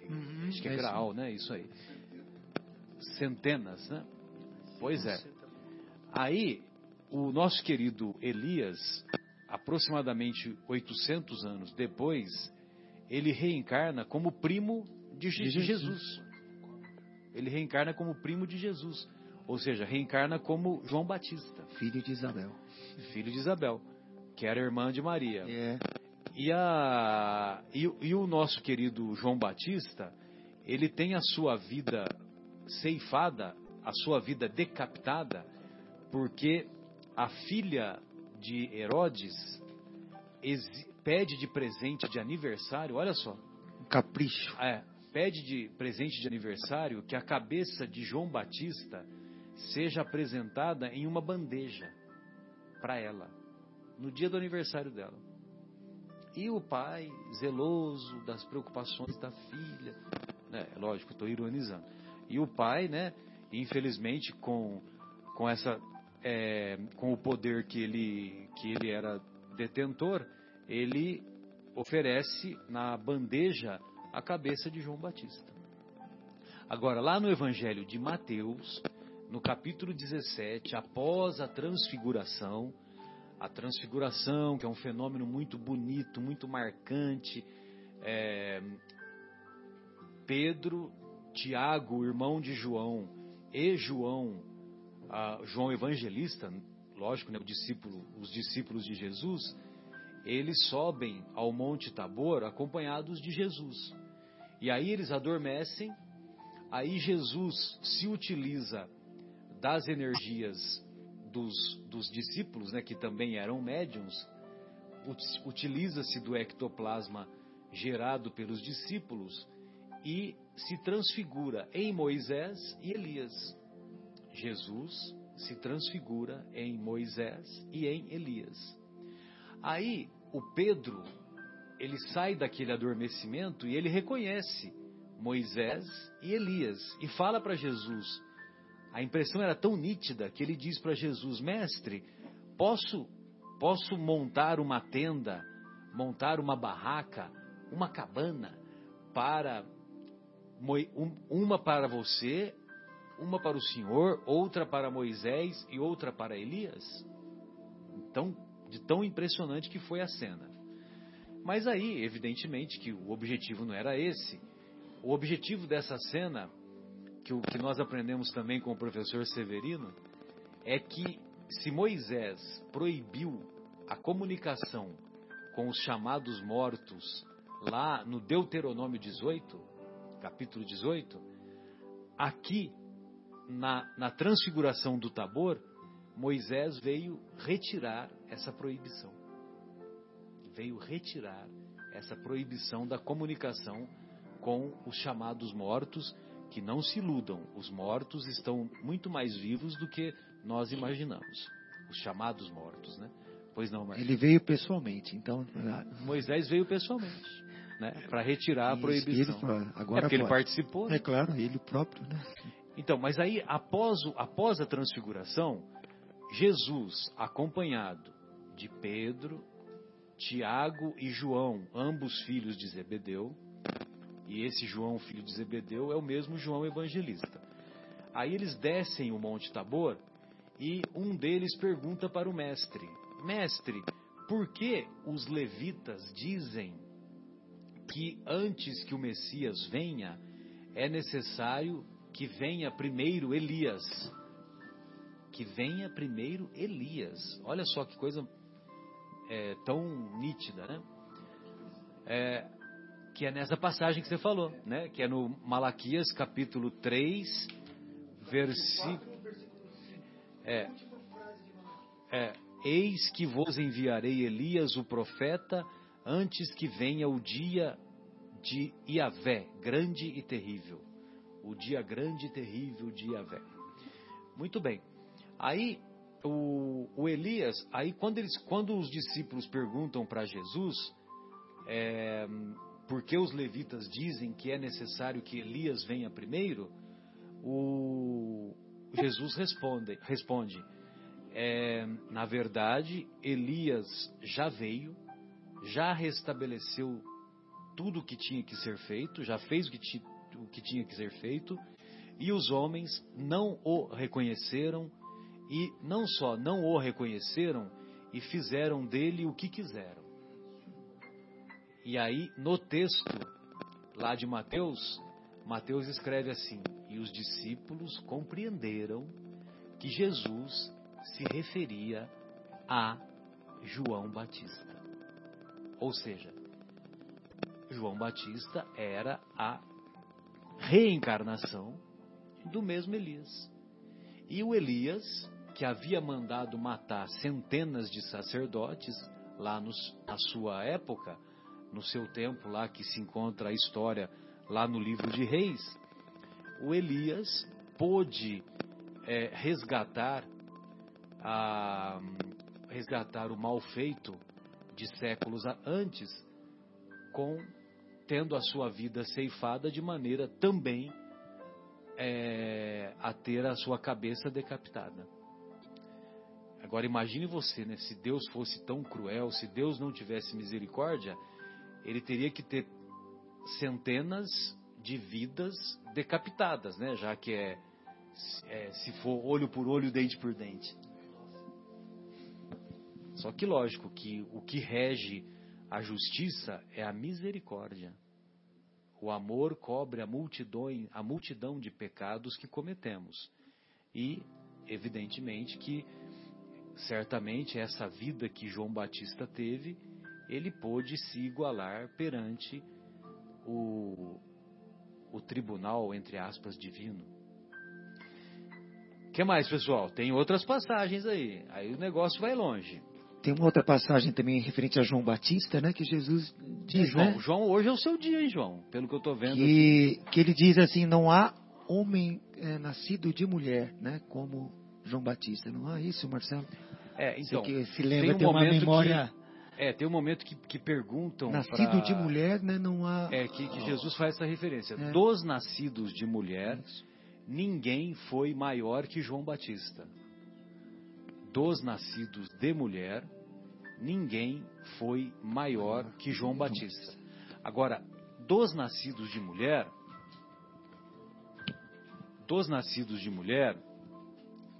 Uhum, Acho que é é isso. Graal, né? Isso aí. Centenas, né? Pois é. Aí, o nosso querido Elias, aproximadamente 800 anos depois, ele reencarna como primo de, Je- De de Jesus. Jesus. Ele reencarna como primo de Jesus. Ou seja, reencarna como João Batista, filho de Isabel. filho de Isabel, que era irmã de Maria. É. E, a, e, o- e o nosso querido João Batista, ele tem a sua vida ceifada, a sua vida decapitada, porque a filha de Herodes pede de presente de aniversário, olha só, Um capricho. é, pede de presente de aniversário que a cabeça de João Batista seja apresentada em uma bandeja para ela, no dia do aniversário dela. E o pai, zeloso das preocupações da filha, né, lógico, estou ironizando. E o pai, né, infelizmente, com, com essa, é, com o poder que ele, que ele era detentor, ele oferece na bandeja a cabeça de João Batista. Agora, lá no Evangelho de Mateus, no capítulo 17, após a transfiguração, a transfiguração, que é um fenômeno muito bonito, muito marcante, é, Pedro, Tiago, irmão de João, e João, João Evangelista, lógico, né, discípulo, os discípulos de Jesus, eles sobem ao Monte Tabor acompanhados de Jesus. E aí eles adormecem, aí Jesus se utiliza das energias dos, dos discípulos, né, que também eram médiums, utiliza-se do ectoplasma gerado pelos discípulos e se transfigura em Moisés e Elias. Jesus se transfigura em Moisés e em Elias. Aí o Pedro, ele sai daquele adormecimento e ele reconhece Moisés e Elias e fala para Jesus. A impressão era tão nítida que ele diz para Jesus: Mestre, posso posso montar uma tenda, montar uma barraca, uma cabana para uma para você, uma para o Senhor, outra para Moisés e outra para Elias? Então, de tão impressionante que foi a cena. Mas aí, evidentemente, que o objetivo não era esse. O objetivo dessa cena, que o que nós aprendemos também com o professor Severino, é que se Moisés proibiu a comunicação com os chamados mortos lá no Deuteronômio 18, capítulo 18, aqui na, na transfiguração do Tabor, Moisés veio retirar essa proibição. Veio retirar essa proibição da comunicação com os chamados mortos, que não se iludam, os mortos estão muito mais vivos do que nós imaginamos. Os chamados mortos, né? Pois não, Marcos? Ele veio pessoalmente, então. Moisés veio pessoalmente, né? Para retirar a proibição. Ele, agora é porque ele participou. Né? É claro, ele próprio, né? Então, mas aí após, após a transfiguração, Jesus, acompanhado de Pedro, Tiago e João, ambos filhos de Zebedeu, e esse João, filho de Zebedeu, é o mesmo João evangelista. Aí eles descem o Monte Tabor e um deles pergunta para o mestre: Mestre, por que os levitas dizem que antes que o Messias venha, é necessário que venha primeiro Elias? que venha primeiro Elias. Olha só que coisa é, tão nítida, né? É, que é nessa passagem que você falou, né? Que é no Malaquias capítulo 3, versículo. É, é, Eis que vos enviarei Elias, o profeta, antes que venha o dia de Iavé, grande e terrível. O dia grande e terrível de Iavé. Muito bem. Aí o, o, Elias, aí quando, eles, quando os discípulos perguntam para Jesus é, por que os levitas dizem que é necessário que Elias venha primeiro, o Jesus responde, responde é, na verdade Elias já veio, já restabeleceu tudo o que tinha que ser feito, já fez o que, ti, o que tinha que ser feito, e os homens não o reconheceram, e não só não o reconheceram, e fizeram dele o que quiseram. E aí, no texto lá de Mateus, Mateus escreve assim: E os discípulos compreenderam que Jesus se referia a João Batista. Ou seja, João Batista era a reencarnação do mesmo Elias. E o Elias que havia mandado matar centenas de sacerdotes lá nos, na sua época, no seu tempo lá que se encontra a história lá no livro de Reis, o Elias pôde é, resgatar a, resgatar o mal feito de séculos antes, com tendo a sua vida ceifada de maneira também é, a ter a sua cabeça decapitada. Agora imagine você, né? Se Deus fosse tão cruel, se Deus não tivesse misericórdia, ele teria que ter centenas de vidas decapitadas, né? Já que é, é se for olho por olho, dente por dente. Só que lógico que o que rege a justiça é a misericórdia. O amor cobre a multidão, a multidão de pecados que cometemos. E, evidentemente, que certamente essa vida que João Batista teve, ele pôde se igualar perante o, o tribunal, entre aspas, divino. O que mais, pessoal? Tem outras passagens aí. Aí o negócio vai longe. Tem uma outra passagem também referente a João Batista, né? Que Jesus diz, João, né? João, hoje é o seu dia, hein, João? Pelo que eu estou vendo. Que, que ele diz assim, não há homem é, nascido de mulher, né? Como João Batista. Não há isso, Marcelo? É, então, Você que se lembra, tem um tem, uma momento memória... É, tem um momento que, que perguntam. Nascido pra- de mulher, né? Não há... É, que, que Jesus faz essa referência. É. Dos nascidos de mulher, ninguém foi maior que João Batista. Dos nascidos de mulher, ninguém foi maior que João Batista. Agora, dos nascidos de mulher, dos nascidos de mulher,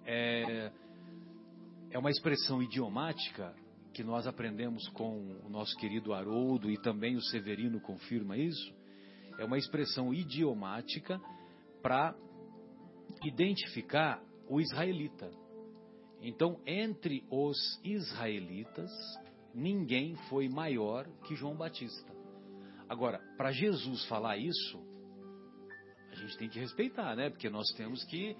é, é uma expressão idiomática que nós aprendemos com o nosso querido Haroldo e também o Severino confirma isso. É uma expressão idiomática para identificar o israelita. Então, entre os israelitas, ninguém foi maior que João Batista. Agora, para Jesus falar isso, a gente tem que respeitar, né? Porque nós temos que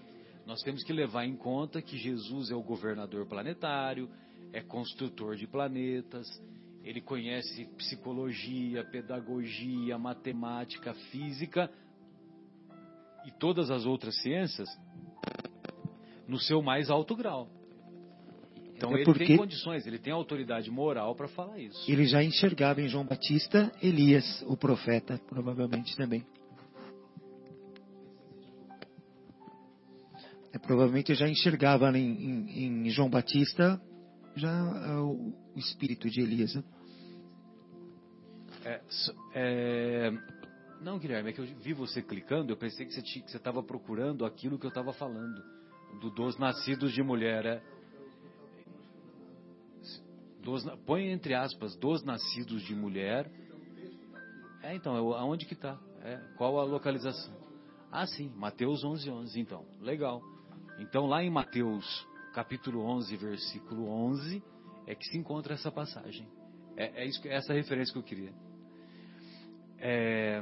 nós temos que levar em conta que Jesus é o governador planetário, é construtor de planetas, ele conhece psicologia, pedagogia, matemática, física e todas as outras ciências no seu mais alto grau. Então Até ele tem condições, ele tem autoridade moral para falar isso. Ele já enxergava em João Batista Elias, o profeta, provavelmente também. É, provavelmente já enxergava em, em- em João Batista já ah, o, espírito de Elias. né? É, é, não, Guilherme, é que eu vi você clicando, eu pensei que você estava procurando aquilo que eu estava falando, do dos nascidos de mulher. É. Dos, põe entre aspas, dos nascidos de mulher. É, então, é, aonde que está? qual a localização? Ah, sim, Mateus 11, 11, então, legal. Então, lá em Mateus, capítulo 11, versículo 11, é que se encontra essa passagem. É, é isso, é essa referência que eu queria. É,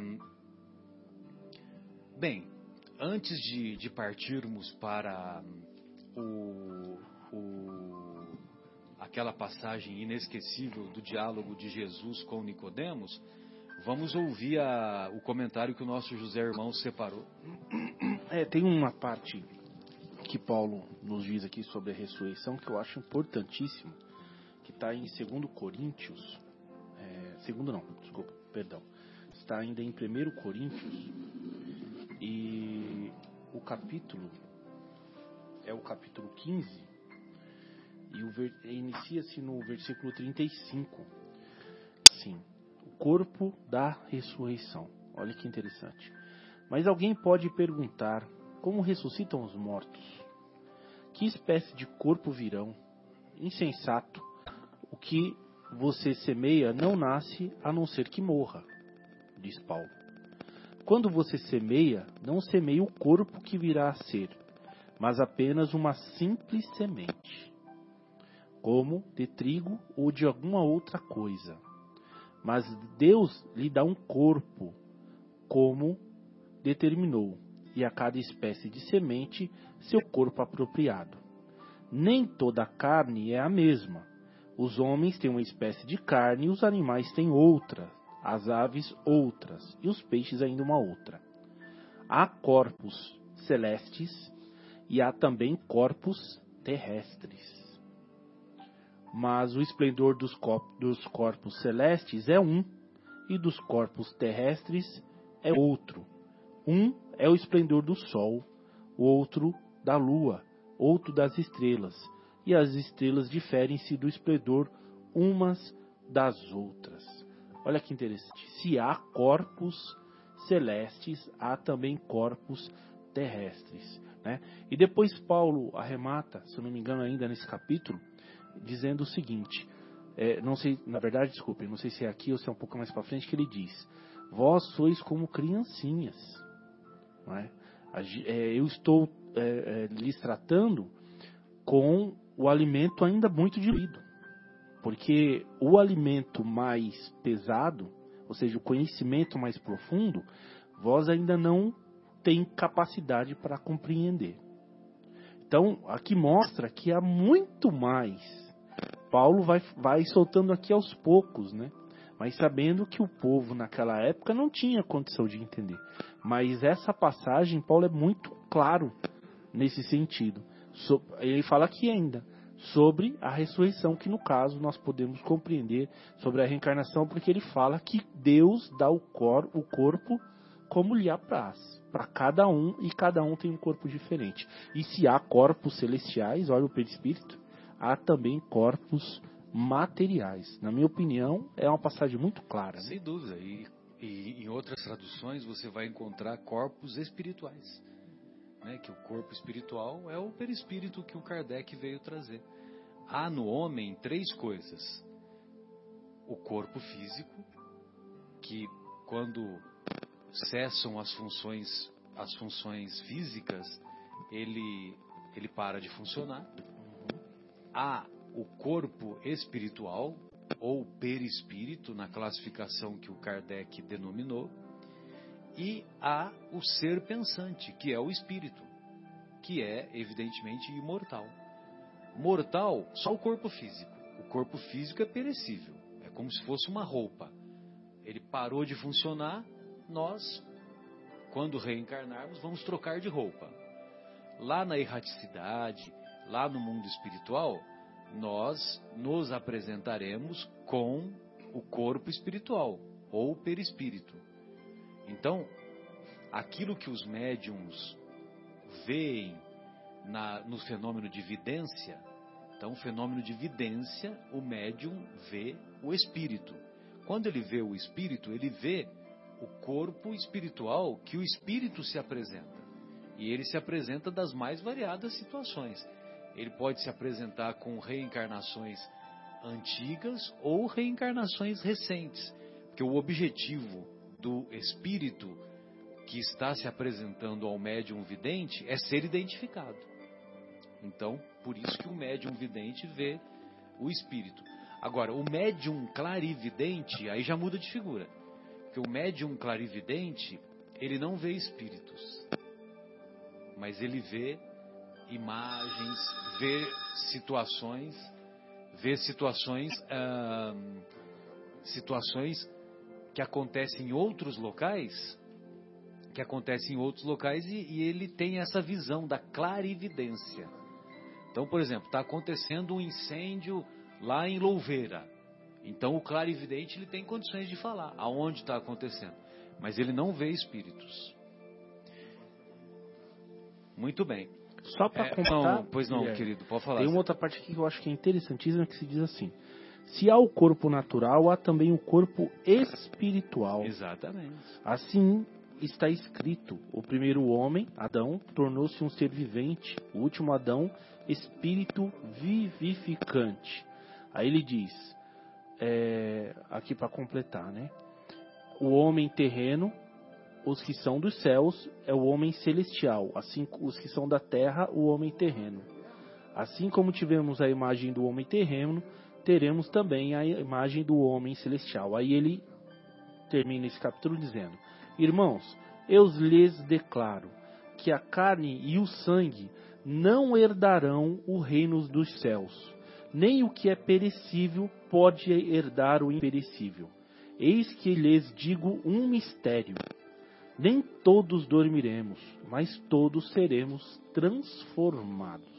bem, antes de, de partirmos para o, o- aquela passagem inesquecível do diálogo de Jesus com Nicodemos, vamos ouvir a- o comentário que o nosso José Irmão separou. É, tem uma parte que Paulo nos diz aqui sobre a ressurreição que eu acho importantíssimo, que está em 2 Coríntios, é, segundo não, desculpa, perdão, está ainda em 1 Coríntios, e o capítulo é o capítulo 15, e inicia-se no versículo 35, sim, o corpo da ressurreição, olha que interessante. Mas alguém pode perguntar: como ressuscitam os mortos? Que espécie de corpo virão? Insensato, o que você semeia não nasce a não ser que morra, diz Paulo. Quando você semeia, não semeia o corpo que virá a ser, mas apenas uma simples semente, como de trigo ou de alguma outra coisa. Mas Deus lhe dá um corpo, como determinou, e a cada espécie de semente seu corpo apropriado. Nem toda carne é a mesma. Os homens têm uma espécie de carne os animais têm outra, as aves outras e os peixes ainda uma outra. Há corpos celestes e há também corpos terrestres. Mas o esplendor dos corpos celestes é um, e dos corpos terrestres é outro. Um é o esplendor do sol, o outro da lua, outro das estrelas, e as estrelas diferem-se do esplendor umas das outras. Olha que interessante. Se há corpos celestes, há também corpos terrestres. Né? E depois Paulo arremata, se eu não me engano, ainda nesse capítulo, dizendo o seguinte: é, não sei, na verdade, desculpe, não sei se é aqui ou se é um pouco mais para frente que ele diz: Vós sois como criancinhas. Não é? É, eu estou é, é, lhes tratando com o alimento ainda muito diluído. Porque o alimento mais pesado, ou seja, o conhecimento mais profundo, vós ainda não tem capacidade para compreender. Então, aqui mostra que há muito mais. Paulo vai, vai soltando aqui aos poucos, né? Mas sabendo que o povo naquela época não tinha condição de entender. Mas essa passagem, Paulo é muito claro nesse sentido. Ele fala aqui ainda sobre a ressurreição, que no caso nós podemos compreender sobre a reencarnação, porque ele fala que Deus dá o, cor, o corpo como lhe apraz, para cada um, e cada um tem um corpo diferente. E se há corpos celestiais, olha o perispírito, há também corpos materiais. Na minha opinião, é uma passagem muito clara. Né? Sem dúvida. E, e em outras traduções você vai encontrar corpos espirituais né, que o corpo espiritual é o perispírito que o Kardec veio trazer. Há no homem três coisas: o corpo físico, que quando cessam as funções, as funções físicas, ele ele para de funcionar. Há o corpo espiritual ou perispírito na classificação que o Kardec denominou e há o ser pensante, que é o espírito, que é evidentemente imortal. Mortal, só o corpo físico. O corpo físico é perecível, é como se fosse uma roupa. Ele parou de funcionar, nós, quando reencarnarmos, vamos trocar de roupa. Lá na erraticidade, lá no mundo espiritual, nós nos apresentaremos com o corpo espiritual ou perispírito. Então, aquilo que os médiums veem na, no fenômeno de vidência, então, o fenômeno de vidência, o médium vê o espírito. Quando ele vê o espírito, ele vê o corpo espiritual que o espírito se apresenta. E ele se apresenta das mais variadas situações. Ele pode se apresentar com reencarnações antigas ou reencarnações recentes, porque o objetivo do espírito que está se apresentando ao médium vidente é ser identificado. Então, por isso que o médium vidente vê o espírito. Agora, o médium clarividente, aí já muda de figura. Porque o médium clarividente, ele não vê espíritos. Mas ele vê imagens, vê situações, vê situações, situações que acontece em outros locais, que acontece em outros locais e, e ele tem essa visão da clarividência. Então, por exemplo, está acontecendo um incêndio lá em Louveira. Então, o clarividente ele tem condições de falar aonde está acontecendo, mas ele não vê espíritos. Muito bem. Só para é, completar, pois não, é, querido, pode falar. Tem uma outra parte aqui que eu acho que é interessantíssima que se diz assim: se há o corpo natural, há também o corpo espiritual. Exatamente. Assim está escrito: o primeiro homem, Adão, tornou-se um ser vivente, o último Adão, espírito vivificante. Aí ele diz, é, aqui para completar, né? O homem terreno, os que são dos céus, é o homem celestial, assim os que são da terra, o homem terreno. Assim como tivemos a imagem do homem terreno, teremos também a imagem do homem celestial. Aí ele termina esse capítulo dizendo: Irmãos, eu lhes declaro que a carne e o sangue não herdarão o reino dos céus, nem o que é perecível pode herdar o imperecível. Eis que lhes digo um mistério. Nem todos dormiremos, mas todos seremos transformados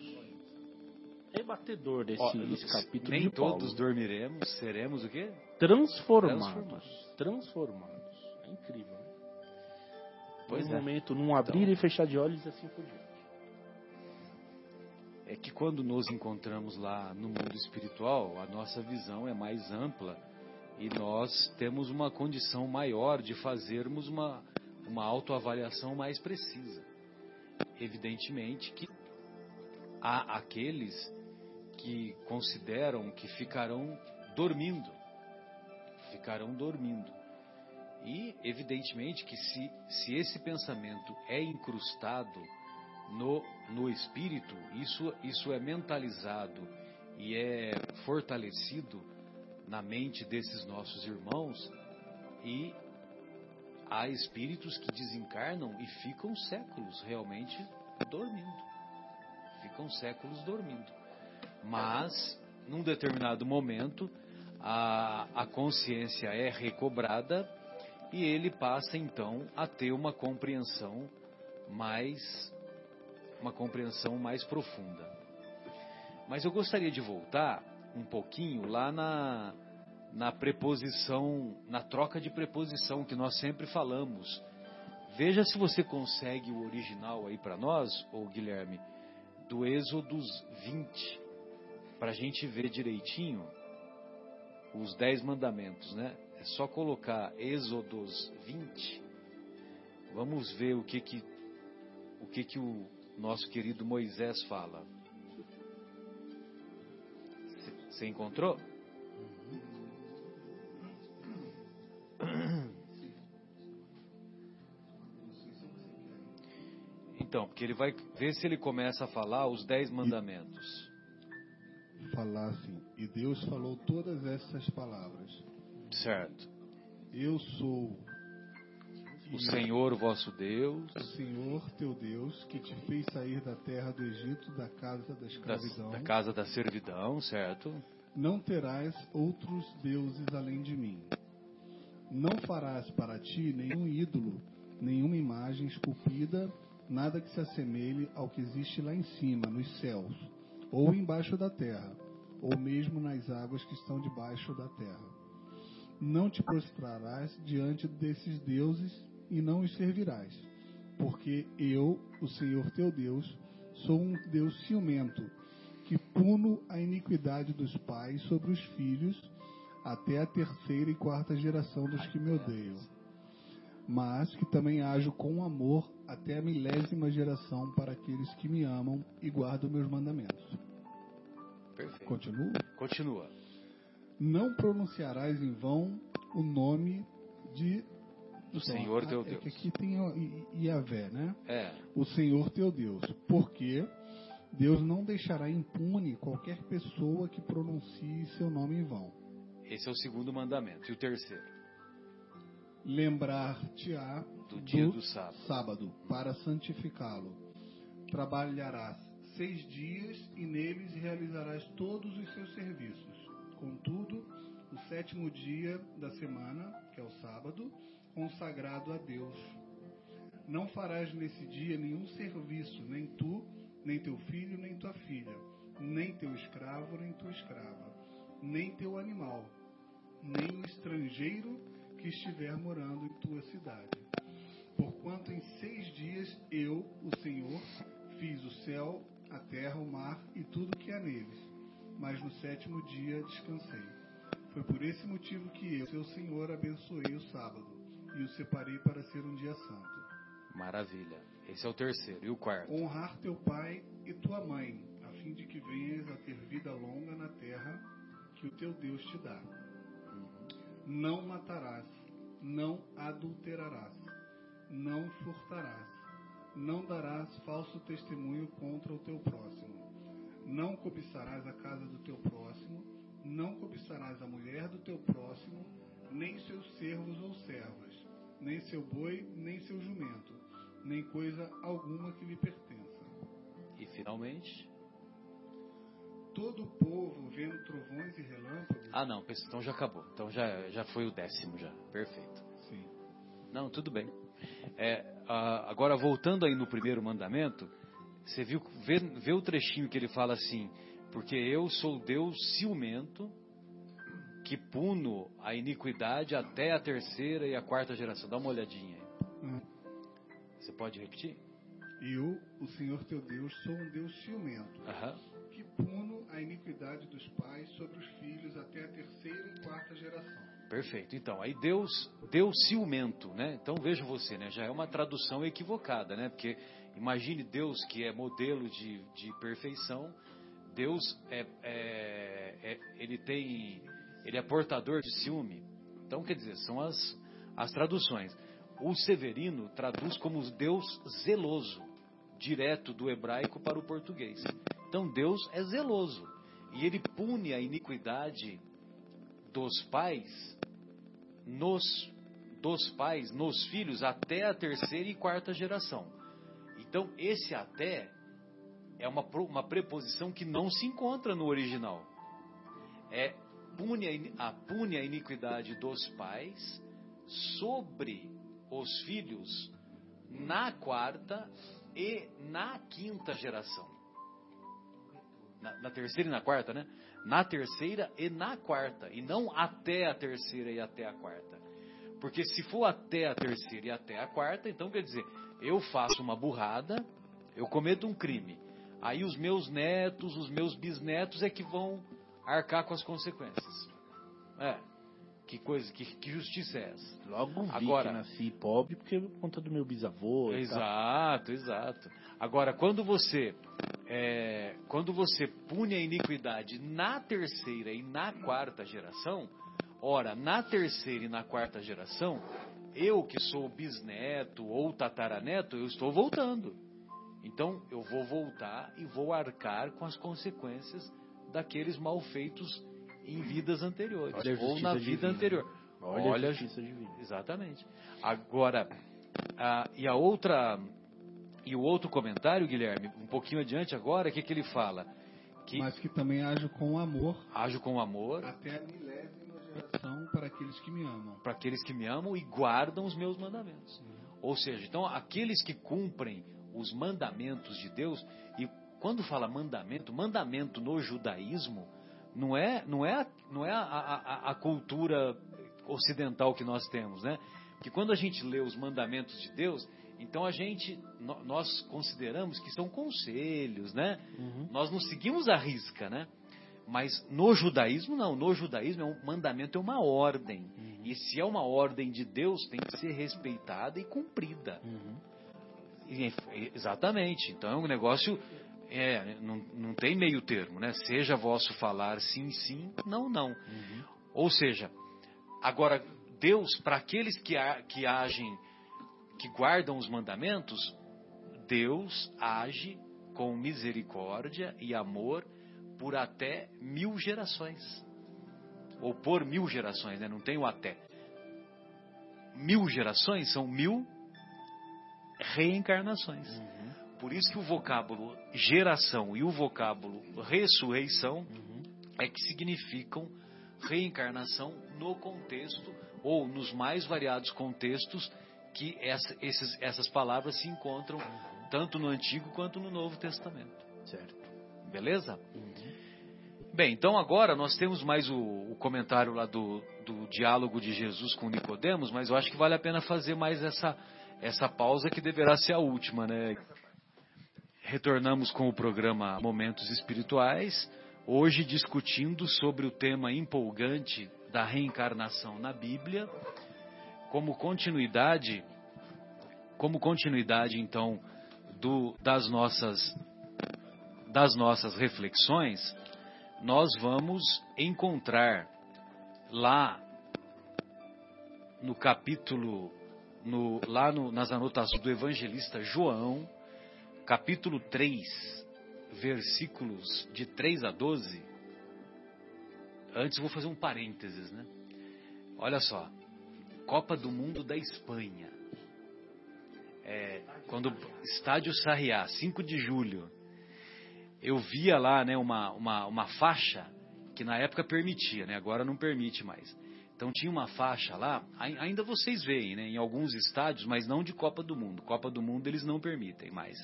rebatedor desse, Ó, capítulo nem todos dormiremos, seremos o quê? Transformados. Transformados. Transformados. É incrível. Né? Pois um é. momento, num abrir então, e fechar de olhos e assim por diante. É que quando nos encontramos lá no mundo espiritual, a nossa visão é mais ampla e nós temos uma condição maior de fazermos uma, uma autoavaliação mais precisa. evidentemente que há aqueles que consideram que ficarão dormindo. Ficarão dormindo. E, evidentemente, que se, se esse pensamento é incrustado no, no espírito, isso, isso é mentalizado e é fortalecido na mente desses nossos irmãos, e há espíritos que desencarnam e ficam séculos realmente dormindo. Ficam séculos dormindo. Mas, num determinado momento, a, a consciência é recobrada e ele passa então a ter uma compreensão mais uma compreensão mais profunda. Mas eu gostaria de voltar um pouquinho lá na na preposição, na troca de preposição que nós sempre falamos. Veja se você consegue o original aí para nós, ou Guilherme, do Êxodo 20, para a gente ver direitinho os dez mandamentos, né? É só colocar Êxodos 20. Vamos ver o que que o que que o nosso querido Moisés fala. Você encontrou? Então, porque ele vai ver se ele começa a falar os dez mandamentos. Falar assim, e Deus falou todas essas palavras. Certo. Eu sou o Senhor vosso Deus, o Senhor teu Deus, que te fez sair da terra do Egito, da casa da escravidão. Da, da casa da servidão, certo? Não terás outros deuses além de mim. Não farás para ti nenhum ídolo, nenhuma imagem esculpida, nada que se assemelhe ao que existe lá em cima, nos céus, ou embaixo da terra, ou mesmo nas águas que estão debaixo da terra. Não te prostrarás diante desses deuses e não os servirás, porque eu, o Senhor teu Deus, sou um Deus ciumento, que puno a iniquidade dos pais sobre os filhos até a terceira e quarta geração dos que me odeiam, mas que também ajo com amor até a milésima geração para aqueles que me amam e guardam meus mandamentos. Perfeito. Continua? Continua. Não pronunciarás em vão o nome de do Senhor teu é Deus. Que aqui tem Iavé, né? É. O Senhor teu Deus. Porque Deus não deixará impune qualquer pessoa que pronuncie seu nome em vão. Esse é o segundo mandamento. E o terceiro? Lembrar-te-á do, do dia do sábado, sábado para santificá-lo. Trabalharás seis dias e neles realizarás todos os seus serviços. Contudo, o sétimo dia da semana, que é o sábado, consagrado a Deus. Não farás nesse dia nenhum serviço, nem tu, nem teu filho, nem tua filha, nem teu escravo, nem tua escrava, nem teu animal, nem o estrangeiro que estiver morando em tua cidade. Porquanto em seis dias eu, o Senhor, fiz o céu, a terra, o mar e tudo que há neles, mas no sétimo dia descansei. Foi por esse motivo que eu, seu Senhor, abençoei o sábado e o separei para ser um dia santo. Maravilha. Esse é o terceiro. E o quarto? Honrar teu pai e tua mãe, a fim de que venhas a ter vida longa na terra que o teu Deus te dá. Não matarás, não adulterarás, não furtarás, não darás falso testemunho contra o teu próximo, não cobiçarás a casa do teu próximo, não cobiçarás a mulher do teu próximo, nem seus servos ou servas nem seu boi, nem seu jumento, nem coisa alguma que lhe pertença. E finalmente, todo o povo vendo trovões e relâmpagos. Ah, não, então já acabou. Então já, já foi o décimo já. Perfeito. Sim. Não, tudo bem. É, agora voltando aí no primeiro mandamento, você viu vê, vê o trechinho que ele fala assim: porque eu sou Deus ciumento que puno a iniquidade até a terceira e a quarta geração. Dá uma olhadinha aí. Hum. Você pode repetir? Eu, o Senhor teu Deus, sou um Deus ciumento, que puno a iniquidade dos pais sobre os filhos até a terceira e quarta geração. Perfeito. Então, aí Deus, Deus ciumento, né? Então veja você, né? Já é uma tradução equivocada, né? Porque Imagine Deus que é modelo de, de perfeição. Deus é, é, é, ele tem, ele é portador de ciúme. Então, quer dizer, são as, as traduções. O Severino traduz como Deus zeloso, direto do hebraico para o português. Então, Deus é zeloso e ele pune a iniquidade dos pais nos dos pais nos filhos até a terceira e quarta geração. Então, esse até é uma, uma preposição que não se encontra no original. É pune a, pune a iniquidade dos pais sobre os filhos na quarta e na quinta geração. Na, na, terceira e na quarta, né? Na terceira e na quarta. E não até a terceira e até a quarta. Porque se for até a terceira e até a quarta, então quer dizer, eu faço uma burrada, eu cometo um crime. Aí os meus netos, os meus bisnetos é que vão arcar com as consequências. É. Que coisa, que, que justiça é essa? Logo vi Agora, que nasci pobre porque por conta do meu bisavô. Exato, exato. Agora, quando você é, quando você pune a iniquidade na terceira e na quarta geração, Ora, na terceira e na quarta geração, eu que sou bisneto ou tataraneto, eu estou voltando. Então, eu vou voltar e vou arcar com as consequências daqueles malfeitos em vidas anteriores Olha ou na vida divina. anterior. Olha, Olha a justiça divina. Exatamente. Agora, a, e a outra e o outro comentário, Guilherme, um pouquinho adiante agora, o que, que ele fala? Que, Mas que também age com amor. Age com amor. Até a milésima geração para aqueles que me amam. Para aqueles que me amam e guardam os meus mandamentos. Uhum. Ou seja, então aqueles que cumprem os mandamentos de Deus, e quando fala mandamento, mandamento no judaísmo não é, não é, não é a, a, a cultura ocidental que nós temos, né? Porque quando a gente lê os mandamentos de Deus, então a gente, nós consideramos que são conselhos, né? Uhum. Nós não seguimos a risca, né? Mas no judaísmo, não. No judaísmo, é um mandamento é uma ordem. Uhum. E se é uma ordem de Deus, tem que ser respeitada e cumprida. Uhum. E, exatamente. Então é um negócio. É, não, não tem meio termo, né? Seja vosso falar sim, sim, não, não. Uhum. Ou seja, agora, Deus, para aqueles que, que agem, que guardam os mandamentos, Deus age com misericórdia e amor por até mil gerações. Ou por mil gerações, né? não tem o até. Mil gerações são mil reencarnações. Uhum. Por isso que o vocábulo geração e o vocábulo ressurreição uhum. é que significam reencarnação no contexto ou nos mais variados contextos que essa, esses, essas palavras se encontram uhum. tanto no Antigo quanto no Novo Testamento. Certo. Beleza? Uhum. Bem, então agora nós temos mais o, o comentário lá do, do, diálogo de Jesus com Nicodemos, mas eu acho que vale a pena fazer mais essa, essa pausa que deverá ser a última, né? Retornamos com o programa Momentos Espirituais, hoje discutindo sobre o tema empolgante da reencarnação na Bíblia, como continuidade, como continuidade então do, das nossas das nossas reflexões nós vamos encontrar lá no capítulo, no, lá no, nas anotações do evangelista João, capítulo 3, versículos de 3 a 12. Antes vou fazer um parênteses, né? Olha só, Copa do Mundo da Espanha. É, quando Estádio Sarriá, 5 de julho eu via lá né, uma, uma, uma faixa que na época permitia, né, agora não permite mais. Então tinha uma faixa lá, ainda vocês veem, né, em alguns estádios, mas não de Copa do Mundo. Copa do Mundo eles não permitem mais.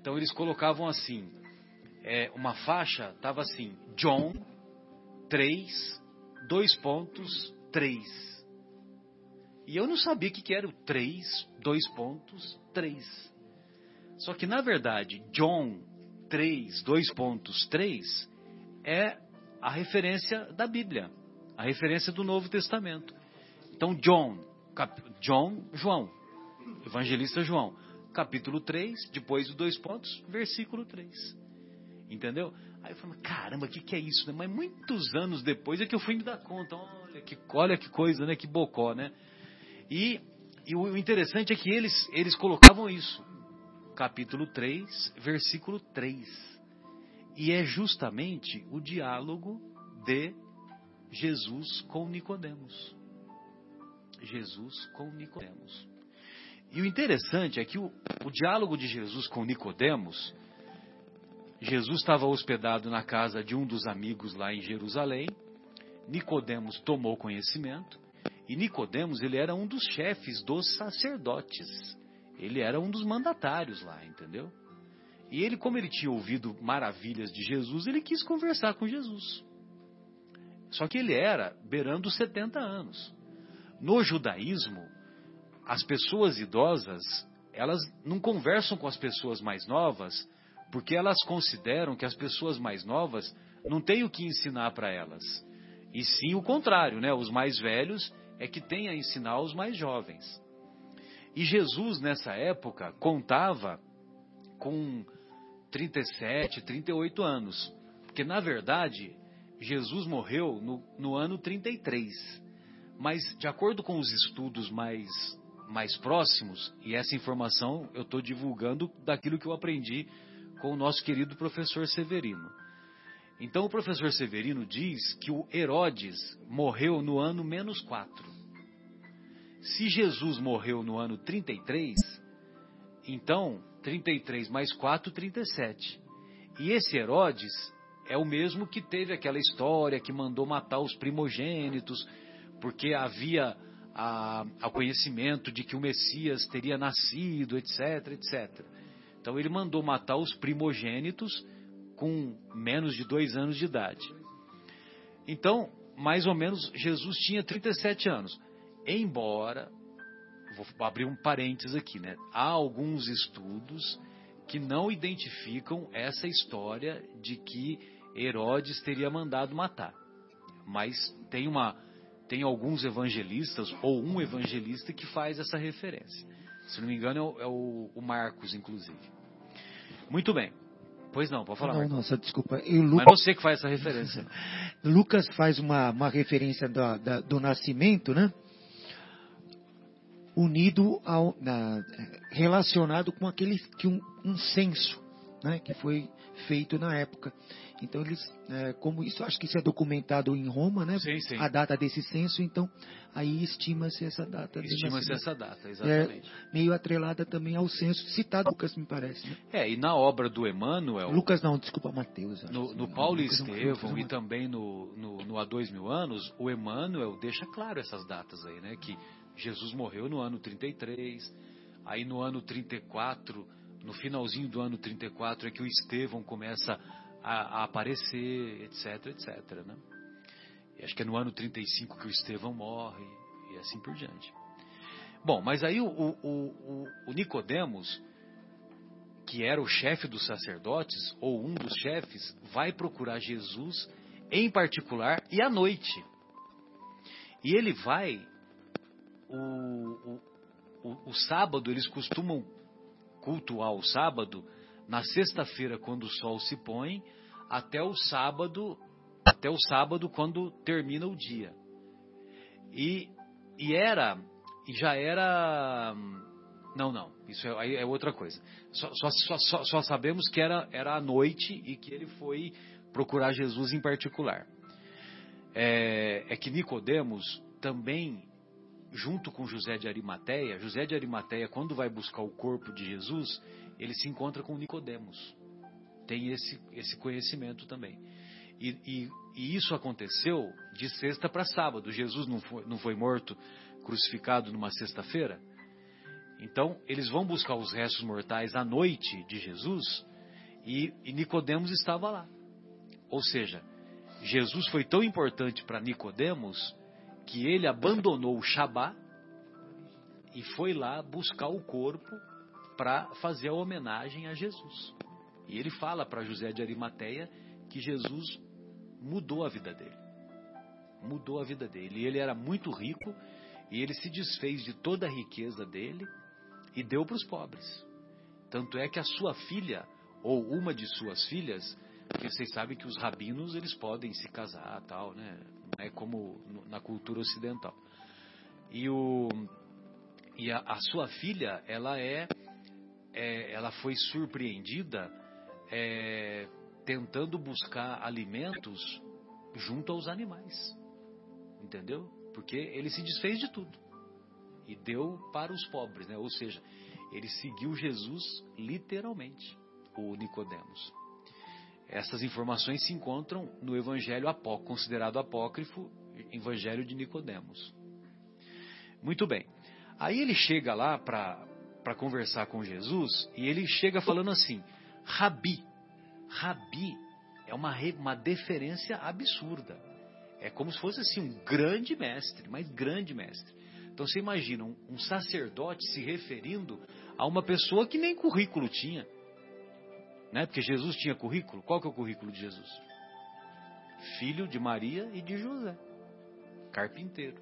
Então eles colocavam assim, é, uma faixa estava assim, John 3, dois pontos, 3. E eu não sabia o que, que era o 3, dois pontos, 3. Só que, na verdade, John 3, 2.3 é a referência da Bíblia, a referência do Novo Testamento. Então, John, John, João, evangelista João, capítulo 3, depois dos dois pontos, versículo 3. Entendeu? Aí eu falei, caramba, o que, que é isso? Né? Mas muitos anos depois é que eu fui me dar conta. Olha que, olha que coisa, né? Que bocó, né? E, e o interessante é que eles, eles colocavam isso. Capítulo 3, versículo 3. E é justamente o diálogo de Jesus com Nicodemos. Jesus com Nicodemos. E o interessante é que o, o diálogo de Jesus com Nicodemos, Jesus estava hospedado na casa de um dos amigos lá em Jerusalém. Nicodemos tomou conhecimento e Nicodemos ele era um dos chefes dos sacerdotes. Ele era um dos mandatários lá, entendeu? E ele, como ele tinha ouvido maravilhas de Jesus, ele quis conversar com Jesus. Só que ele era beirando os 70 anos. No judaísmo, as pessoas idosas, elas não conversam com as pessoas mais novas, porque elas consideram que as pessoas mais novas não têm o que ensinar para elas. E sim o contrário, né? Os mais velhos é que têm a ensinar os mais jovens. E Jesus, nessa época, contava com 37, 38 anos. Porque, na verdade, Jesus morreu no, no ano 33. Mas, de acordo com os estudos mais, mais próximos, e essa informação eu estou divulgando daquilo que eu aprendi com o nosso querido professor Severino. Então, o professor Severino diz que o Herodes morreu no ano menos 4. Se Jesus morreu no ano 33, então 33 mais 4, 37. E esse Herodes é o mesmo que teve aquela história que mandou matar os primogênitos, porque havia a, a conhecimento de que o Messias teria nascido, etc, etc. Então ele mandou matar os primogênitos com menos de dois anos de idade. Então, mais ou menos, Jesus tinha 37 anos. Embora vou abrir um parênteses aqui, né? Há alguns estudos que não identificam essa história de que Herodes teria mandado matar. Mas tem uma tem alguns evangelistas ou um evangelista que faz essa referência. Se não me engano é o, é o, Marcos, inclusive. Muito bem. Pois não, pode falar. Não, Marcos. nossa, desculpa. E Mas você que faz essa referência. Lucas faz uma, uma referência da, da, do nascimento, né? unido ao na, relacionado com aquele que um, um censo, né, que foi feito na época. Então eles, é, como isso, acho que isso é documentado em Roma, né? Sim, sim. A data desse censo, então aí estima-se essa data. Estima-se essa data, exatamente. meio atrelada também ao censo citado Lucas, me parece. Né? É, e na obra do Emmanuel, Lucas não, desculpa, Mateus. no, no Não, Paulo e Estevão e também no, no, no Há Dois Mil Anos, o Emmanuel deixa claro essas datas aí, né? Que Jesus morreu no ano 33, aí no ano 34, no finalzinho do ano 34 é que o Estevão começa a, a aparecer, etc, etc, né? E acho que é no ano 35 que o Estevão morre e assim por diante. Bom, mas aí o, o, o, o Nicodemos, que era o chefe dos sacerdotes, ou um dos chefes, vai procurar Jesus em particular e à noite. E ele vai. O, o, o, sábado, eles costumam cultuar o sábado na sexta-feira, quando o sol se põe, até o sábado, até o sábado, quando termina o dia. E, e era, e já era. Não, não, isso é, é outra coisa. Só, só, só, só, só sabemos que era, era à noite e que ele foi procurar Jesus em particular. É, é que Nicodemos também, junto com José de Arimateia, José de Arimateia, quando vai buscar o corpo de Jesus, ele se encontra com Nicodemos. Tem esse, esse conhecimento também. E, e, e isso aconteceu de sexta para sábado. Jesus não foi, não foi morto, crucificado numa sexta-feira. Então, eles vão buscar os restos mortais à noite de Jesus e, e Nicodemos estava lá. Ou seja, Jesus foi tão importante para Nicodemos que ele abandonou o Shabá e foi lá buscar o corpo para fazer a homenagem a Jesus. E ele fala para José de Arimateia que Jesus mudou a vida dele. Mudou a vida dele. E ele era muito rico e ele se desfez de toda a riqueza dele e deu para os pobres. Tanto é que a sua filha, ou uma de suas filhas, porque vocês sabem que os rabinos eles podem se casar tal, né? Não é como na cultura ocidental. E, o, e a, a sua filha, ela é, é, ela foi surpreendida é, tentando buscar alimentos junto aos animais. Entendeu? Porque ele se desfez de tudo e deu para os pobres, né? Ou seja, ele seguiu Jesus literalmente, o Nicodemos. Essas informações se encontram no Evangelho apó, considerado apócrifo, Evangelho de Nicodemos. Muito bem. Aí ele chega lá para conversar com Jesus e ele chega falando assim: Rabi. Rabi é uma, uma deferência absurda. É como se fosse assim um grande mestre, mas grande mestre. Então você imagina um, um sacerdote se referindo a uma pessoa que nem currículo tinha. Né? Porque Jesus tinha currículo. Qual que é o currículo de Jesus? Filho de Maria e de José. Carpinteiro.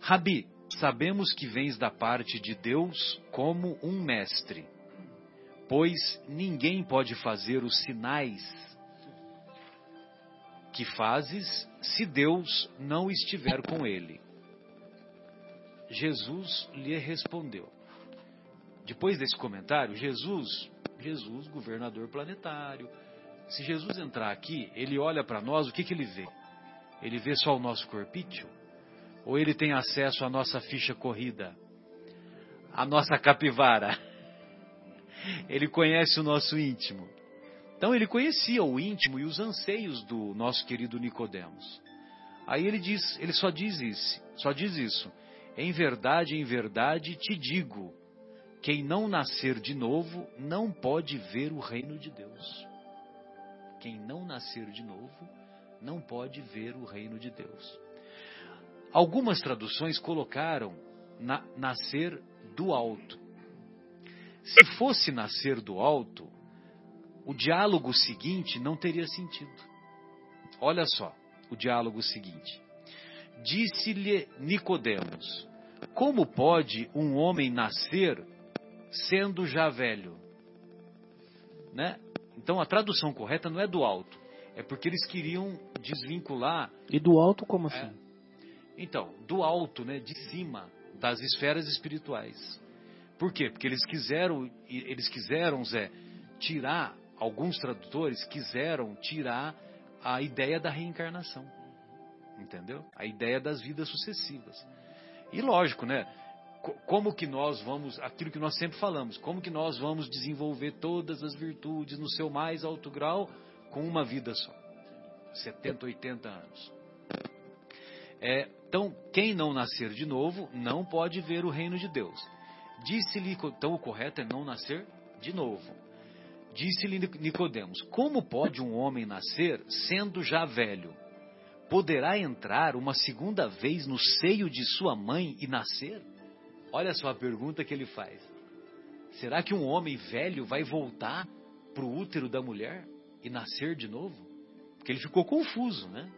Rabi, sabemos que vens da parte de Deus como um mestre, pois ninguém pode fazer os sinais que fazes se Deus não estiver com ele. Jesus lhe respondeu. Depois desse comentário, Jesus, Jesus, governador planetário, se Jesus entrar aqui, ele olha para nós, o que, que ele vê? Ele vê só o nosso corpício? Ou ele tem acesso à nossa ficha corrida? À nossa capivara? Ele conhece o nosso íntimo. Então ele conhecia o íntimo e os anseios do nosso querido Nicodemos. Aí ele diz, ele só diz isso, só diz isso. Em verdade, em verdade te digo, quem não nascer de novo não pode ver o reino de Deus. Quem não nascer de novo não pode ver o reino de Deus. Algumas traduções colocaram na, nascer do alto. Se fosse nascer do alto, o diálogo seguinte não teria sentido. Olha só o diálogo seguinte. Disse-lhe Nicodemos: Como pode um homem nascer sendo já velho? Né? Então a tradução correta não é do alto, é porque eles queriam desvincular. E do alto como assim? Então, do alto, né, de cima das esferas espirituais. Por quê? Porque eles quiseram, eles quiseram, Zé, tirar, alguns tradutores quiseram tirar a ideia da reencarnação entendeu? A ideia das vidas sucessivas. E lógico, né? Como que nós vamos, aquilo que nós sempre falamos, como que nós vamos desenvolver todas as virtudes no seu mais alto grau com uma vida só? 70, 80 anos. É, então, quem não nascer de novo não pode ver o reino de Deus. Disse-lhe, então o correto é não nascer de novo. Disse-lhe Nicodemos: Como pode um homem nascer sendo já velho? poderá entrar uma segunda vez no seio de sua mãe e nascer? Olha só a pergunta que ele faz. Será que um homem velho vai voltar para o útero da mulher e nascer de novo? Porque ele ficou confuso, né?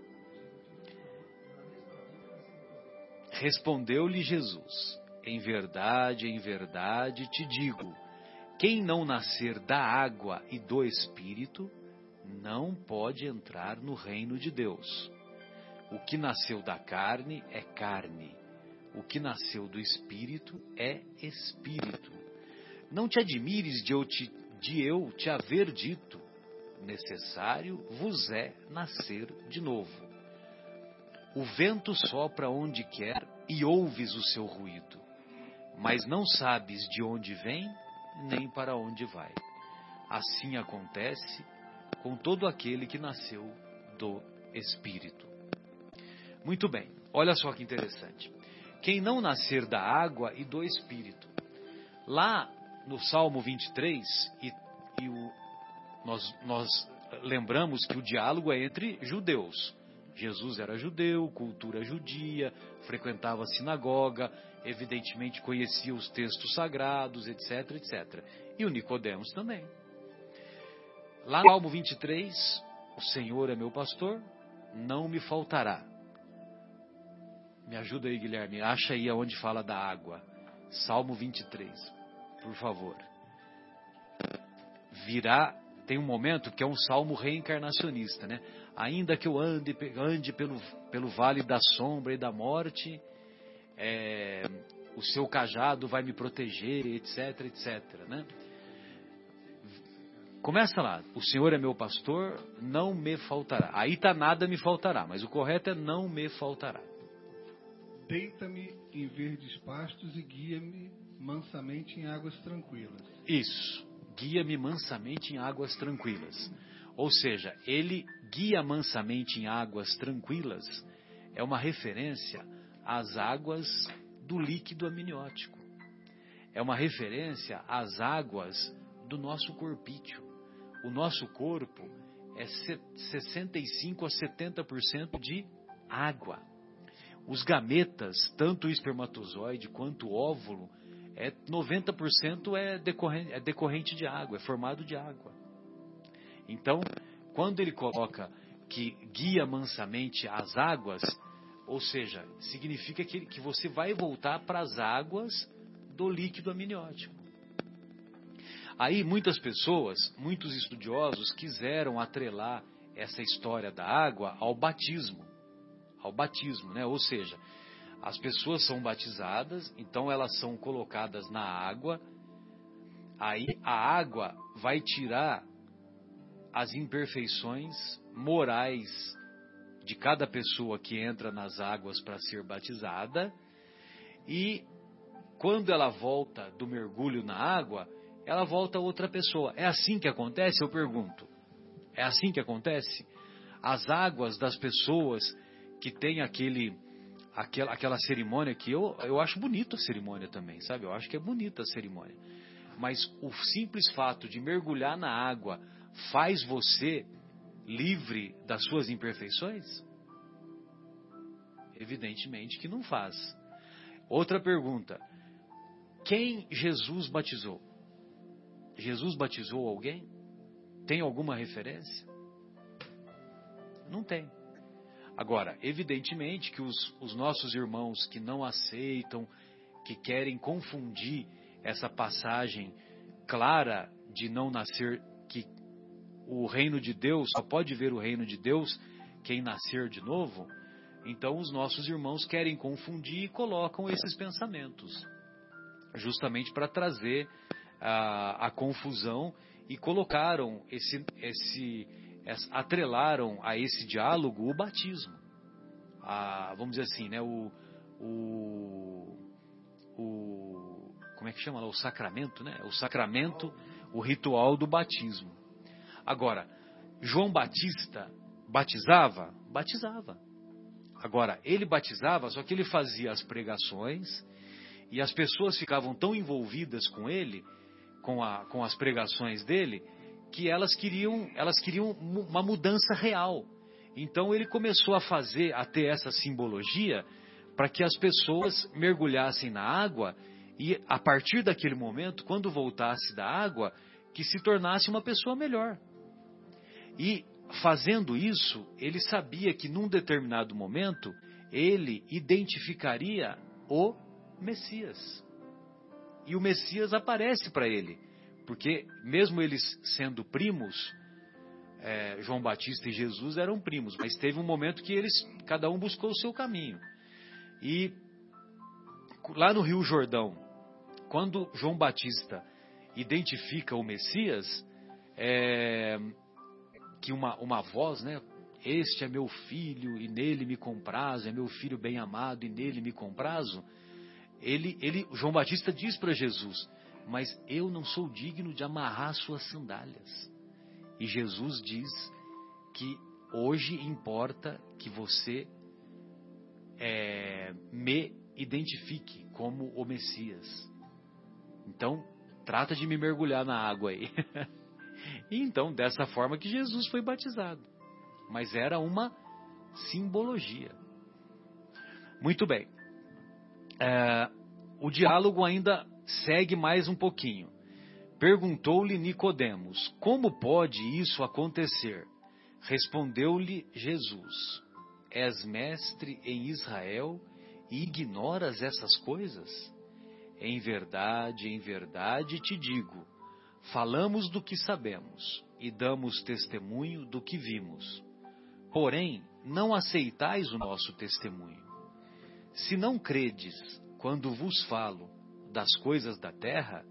Respondeu-lhe Jesus: Em verdade, em verdade te digo: quem não nascer da água e do espírito não pode entrar no reino de Deus. O que nasceu da carne é carne, o que nasceu do espírito é espírito. Não te admires de eu te, de eu te haver dito, necessário vos é nascer de novo. O vento sopra onde quer e ouves o seu ruído, mas não sabes de onde vem nem para onde vai. Assim acontece com todo aquele que nasceu do Espírito. Muito bem, olha só que interessante. Quem não nascer da água e do Espírito. Lá no Salmo 23, e, e o, nós, nós lembramos que o diálogo é entre judeus. Jesus era judeu, cultura judia, frequentava a sinagoga, evidentemente conhecia os textos sagrados, etc, etc. E o Nicodemos também. Lá no Salmo 23, o Senhor é meu pastor, não me faltará. Me ajuda aí, Guilherme. Acha aí aonde fala da água. Salmo 23, por favor. virá, tem um momento que é um salmo reencarnacionista, né? Ainda que eu ande, ande pelo, pelo vale da sombra e da morte, é, o seu cajado vai me proteger, etc, etc, né? Começa lá, o Senhor é meu pastor, não me faltará. Aí tá nada me faltará, mas o correto é não me faltará. Deita-me em verdes pastos e guia-me mansamente em águas tranquilas. Isso, guia-me mansamente em águas tranquilas. Ou seja, ele guia mansamente em águas tranquilas é uma referência às águas do líquido amniótico. É uma referência às águas do nosso corpício. O nosso corpo é 65 a 70% de água. Os gametas, tanto o espermatozoide quanto o óvulo, é 90% é decorrente, é decorrente de água, é formado de água. Então, quando ele coloca que guia mansamente as águas, ou seja, significa que, que você vai voltar para as águas do líquido amniótico. Aí muitas pessoas, muitos estudiosos quiseram atrelar essa história da água ao batismo, ao batismo, né? Ou seja, as pessoas são batizadas, então elas são colocadas na água, aí a água vai tirar as imperfeições morais de cada pessoa que entra nas águas para ser batizada, e quando ela volta do mergulho na água, ela volta outra pessoa. É assim que acontece? Eu pergunto. É assim que acontece? As águas das pessoas que têm aquele, aquela, aquela cerimônia que eu, eu acho bonita a cerimônia também, sabe? Eu acho que é bonita a cerimônia. Mas o simples fato de mergulhar na água faz você livre das suas imperfeições? Evidentemente que não faz. Outra pergunta: quem Jesus batizou? Jesus batizou alguém? Tem alguma referência? Não tem. Agora, evidentemente que os, os, nossos irmãos que não aceitam, que querem confundir essa passagem clara de não nascer, que o reino de Deus, só pode ver o reino de Deus quem nascer de novo, então os nossos irmãos querem confundir e colocam esses pensamentos, justamente para trazer a, a confusão e colocaram esse, esse, atrelaram a esse diálogo o batismo. A, vamos dizer assim, né, o, o, o, como é que chama lá? O sacramento, né? O sacramento, o ritual do batismo. Agora, João Batista batizava? Batizava. Agora, ele batizava, só que ele fazia as pregações e as pessoas ficavam tão envolvidas com ele com, a, com as pregações dele que elas queriam, elas queriam uma mudança real. Então ele começou a fazer, a ter essa simbologia para que as pessoas mergulhassem na água e a partir daquele momento, quando voltasse da água, que se tornasse uma pessoa melhor. E fazendo isso, ele sabia que num determinado momento ele identificaria o Messias e o Messias aparece para ele. Porque, mesmo eles sendo primos, é, João Batista e Jesus eram primos, mas teve um momento que eles, cada um buscou o seu caminho. E lá no Rio Jordão, quando João Batista identifica o Messias, é, que uma, uma voz, né? Este é meu filho e nele me comprazo, é meu filho bem amado e nele me comprazo ele, ele, João Batista diz para Jesus: Mas eu não sou digno de amarrar suas sandálias. E Jesus diz que hoje importa que você é, me identifique como o Messias. Então, trata de me mergulhar na água aí. e então, dessa forma que Jesus foi batizado. Mas era uma simbologia. Muito bem é, o diálogo ainda segue mais um pouquinho. Perguntou-lhe Nicodemos: Como pode isso acontecer? Respondeu-lhe Jesus: És mestre em Israel e ignoras essas coisas? Em verdade, em verdade te digo: falamos do que sabemos e damos testemunho do que vimos. Porém, não aceitais o nosso testemunho. Se não credes quando vos falo das coisas da terra,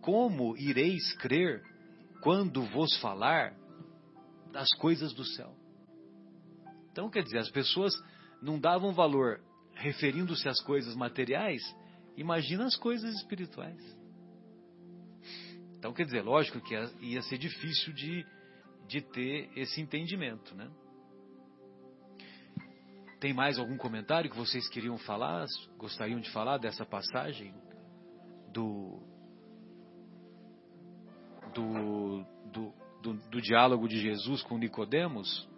como ireis crer quando vos falar das coisas do céu? Então, quer dizer, as pessoas não davam valor referindo-se às coisas materiais, imagina as coisas espirituais. Então, quer dizer, lógico que ia ser difícil de, de ter esse entendimento, né? Tem mais algum comentário que vocês queriam falar, gostariam de falar dessa passagem do do, do, do, do diálogo de Jesus com Nicodemos?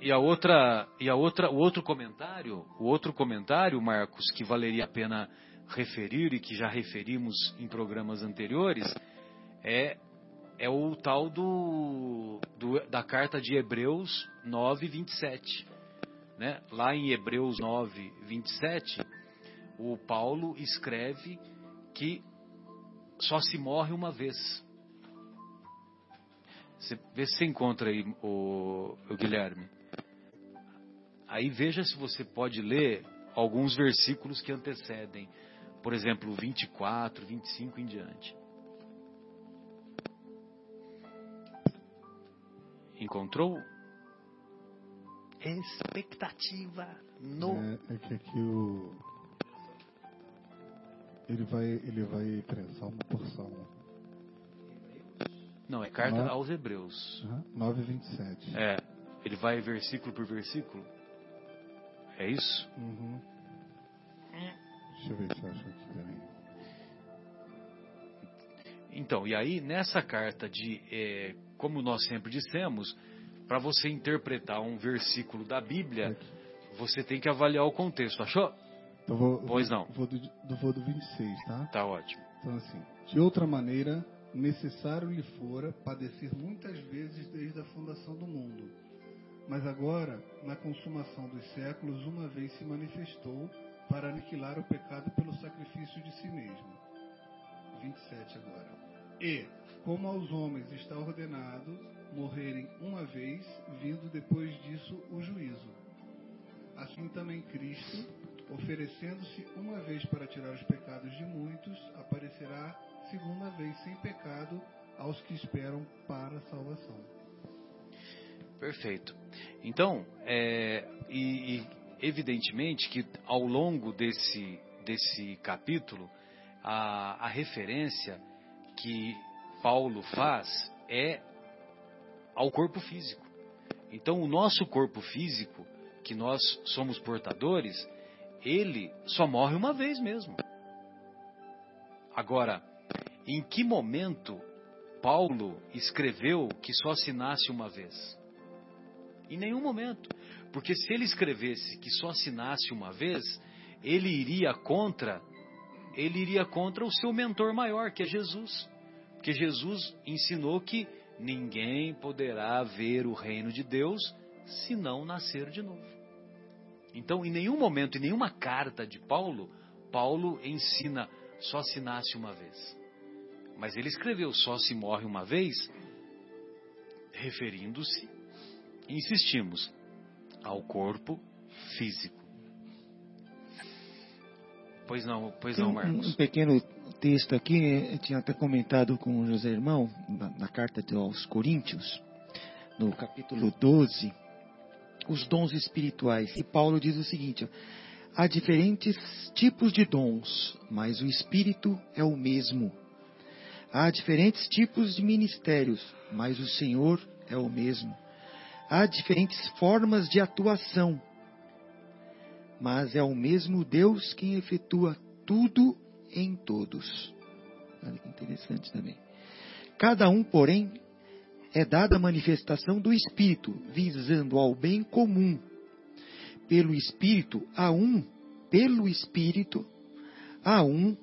E a outra, e a outra, o outro comentário, o outro comentário, Marcos, que valeria a pena referir e que já referimos em programas anteriores, é é o tal do, do da carta de Hebreus 9, 27. Né? Lá em Hebreus 9, 27, o Paulo escreve que só se morre uma vez. Você, vê se você encontra aí, o, o Guilherme. Aí veja se você pode ler alguns versículos que antecedem. Por exemplo, 24, 25 em diante. Encontrou? Expectativa no. É, é que aqui o. Ele vai, ele vai prensar uma porção. Não, é carta Nove- aos Hebreus. Uhum. 9,27. É, ele vai versículo por versículo. É isso? Uhum. Deixa eu ver se eu acho aqui também. Então, e aí nessa carta de, é, como nós sempre dissemos, para você interpretar um versículo da Bíblia, você tem que avaliar o contexto. Achou? Então vou, Pois não. Vou do, vou do 26, tá? Tá ótimo. Então assim, de outra maneira, necessário lhe fora padecer muitas vezes desde a fundação do mundo. Mas agora, na consumação dos séculos, uma vez se manifestou para aniquilar o pecado pelo sacrifício de si mesmo. 27 agora. E, como aos homens está ordenado morrerem uma vez, vindo depois disso o juízo. Assim também Cristo, oferecendo-se uma vez para tirar os pecados de muitos, aparecerá segunda vez sem pecado aos que esperam para a salvação. Perfeito. Então, é, e, e evidentemente que ao longo desse, desse capítulo, a, a referência que Paulo faz é ao corpo físico. Então, o nosso corpo físico, que nós somos portadores, ele só morre uma vez mesmo. Agora, em que momento Paulo escreveu que só se nasce uma vez? Em nenhum momento. Porque se ele escrevesse que só se nasce uma vez, ele iria contra, ele iria contra o seu mentor maior, que é Jesus. Porque Jesus ensinou que ninguém poderá ver o reino de Deus se não nascer de novo. Então, em nenhum momento, em nenhuma carta de Paulo, Paulo ensina só se nasce uma vez. Mas ele escreveu só se morre uma vez, referindo-se, insistimos, ao corpo físico. Pois não, pois Tem não, um, Marcos. um pequeno texto aqui, eu tinha até comentado com o José Irmão, na, na carta de- aos Coríntios, no capítulo 12, os dons espirituais. E Paulo diz o seguinte: ó, há diferentes tipos de dons, mas o Espírito é o mesmo. Há diferentes tipos de ministérios, mas o Senhor é o mesmo. Há diferentes formas de atuação, mas é o mesmo Deus quem efetua tudo em todos. Olha que interessante também. Cada um, porém, é dada a manifestação do Espírito, visando ao bem comum. Pelo Espírito, a um, pelo Espírito, a um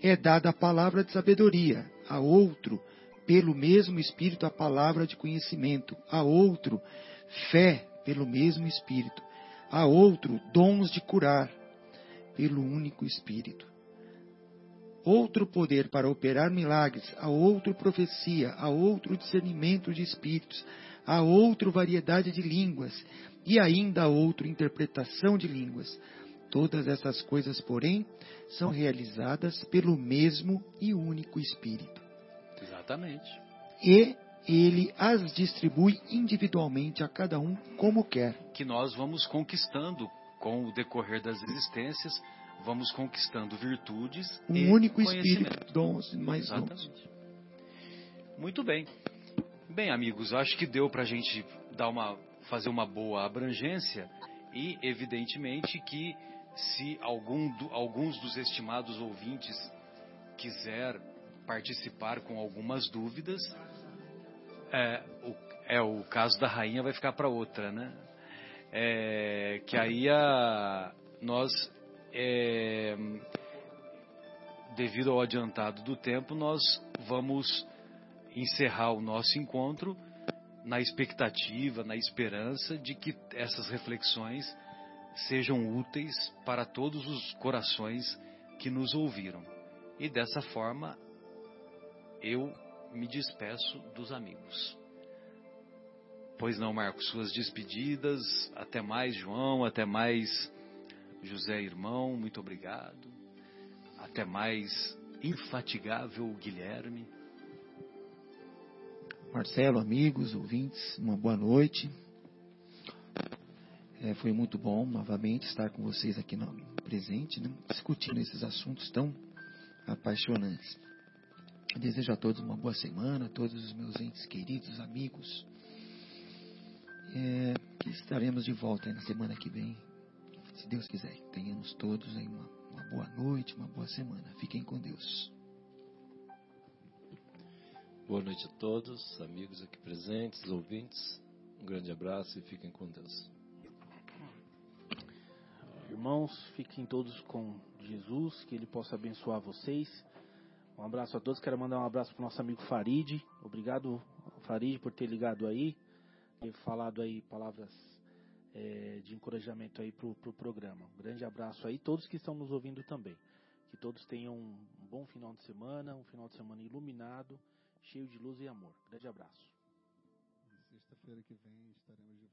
é dada a palavra de sabedoria, a outro, pelo mesmo Espírito, a palavra de conhecimento, a outro, fé pelo mesmo Espírito, a outro, dons de curar, pelo único Espírito. outro poder para operar milagres, a outro profecia, a outro discernimento de espíritos, a outro variedade de línguas e ainda a outro interpretação de línguas. Todas essas coisas, porém, são realizadas pelo mesmo e único Espírito. Exatamente. E ele as distribui individualmente a cada um como quer. Que nós vamos conquistando com o decorrer das existências, vamos conquistando virtudes Um único. Espírito, dons mais dons. Exatamente. Muito bem. Bem, amigos, acho que deu para a gente dar uma, fazer uma boa abrangência e, evidentemente, que se algum do- alguns dos estimados ouvintes quiser participar com algumas dúvidas, é o, é, o caso da rainha vai ficar para outra, né? É, que aí a, nós, é, devido ao adiantado do tempo, nós vamos encerrar o nosso encontro na expectativa, na esperança de que essas reflexões sejam úteis para todos os corações que nos ouviram. E dessa forma, eu me despeço dos amigos. Pois não, Marcos, suas despedidas. Até mais, João. Até mais, José Irmão. Muito obrigado. Até mais, infatigável Guilherme. Marcelo, amigos, ouvintes, uma boa noite. É, foi muito bom novamente estar com vocês aqui no presente, né, discutindo esses assuntos tão apaixonantes. Desejo a todos uma boa semana, a todos os meus entes queridos, amigos. É, que estaremos de volta aí na semana que vem, se Deus quiser. Tenhamos todos aí uma, uma boa noite, uma boa semana. Fiquem com Deus. Boa noite a todos, amigos aqui presentes, ouvintes. Um grande abraço e fiquem com Deus. Irmãos, fiquem todos com Jesus, que Ele possa abençoar vocês. Um abraço a todos. Quero mandar um abraço para o nosso amigo Farid. Obrigado, Farid, por ter ligado aí e falado aí palavras eh, de encorajamento aí para o pro programa. Um grande abraço aí, todos que estão nos ouvindo também. Que todos tenham um bom final de semana, um final de semana iluminado, cheio de luz e amor. Grande abraço. Sexta-feira que vem estaremos de.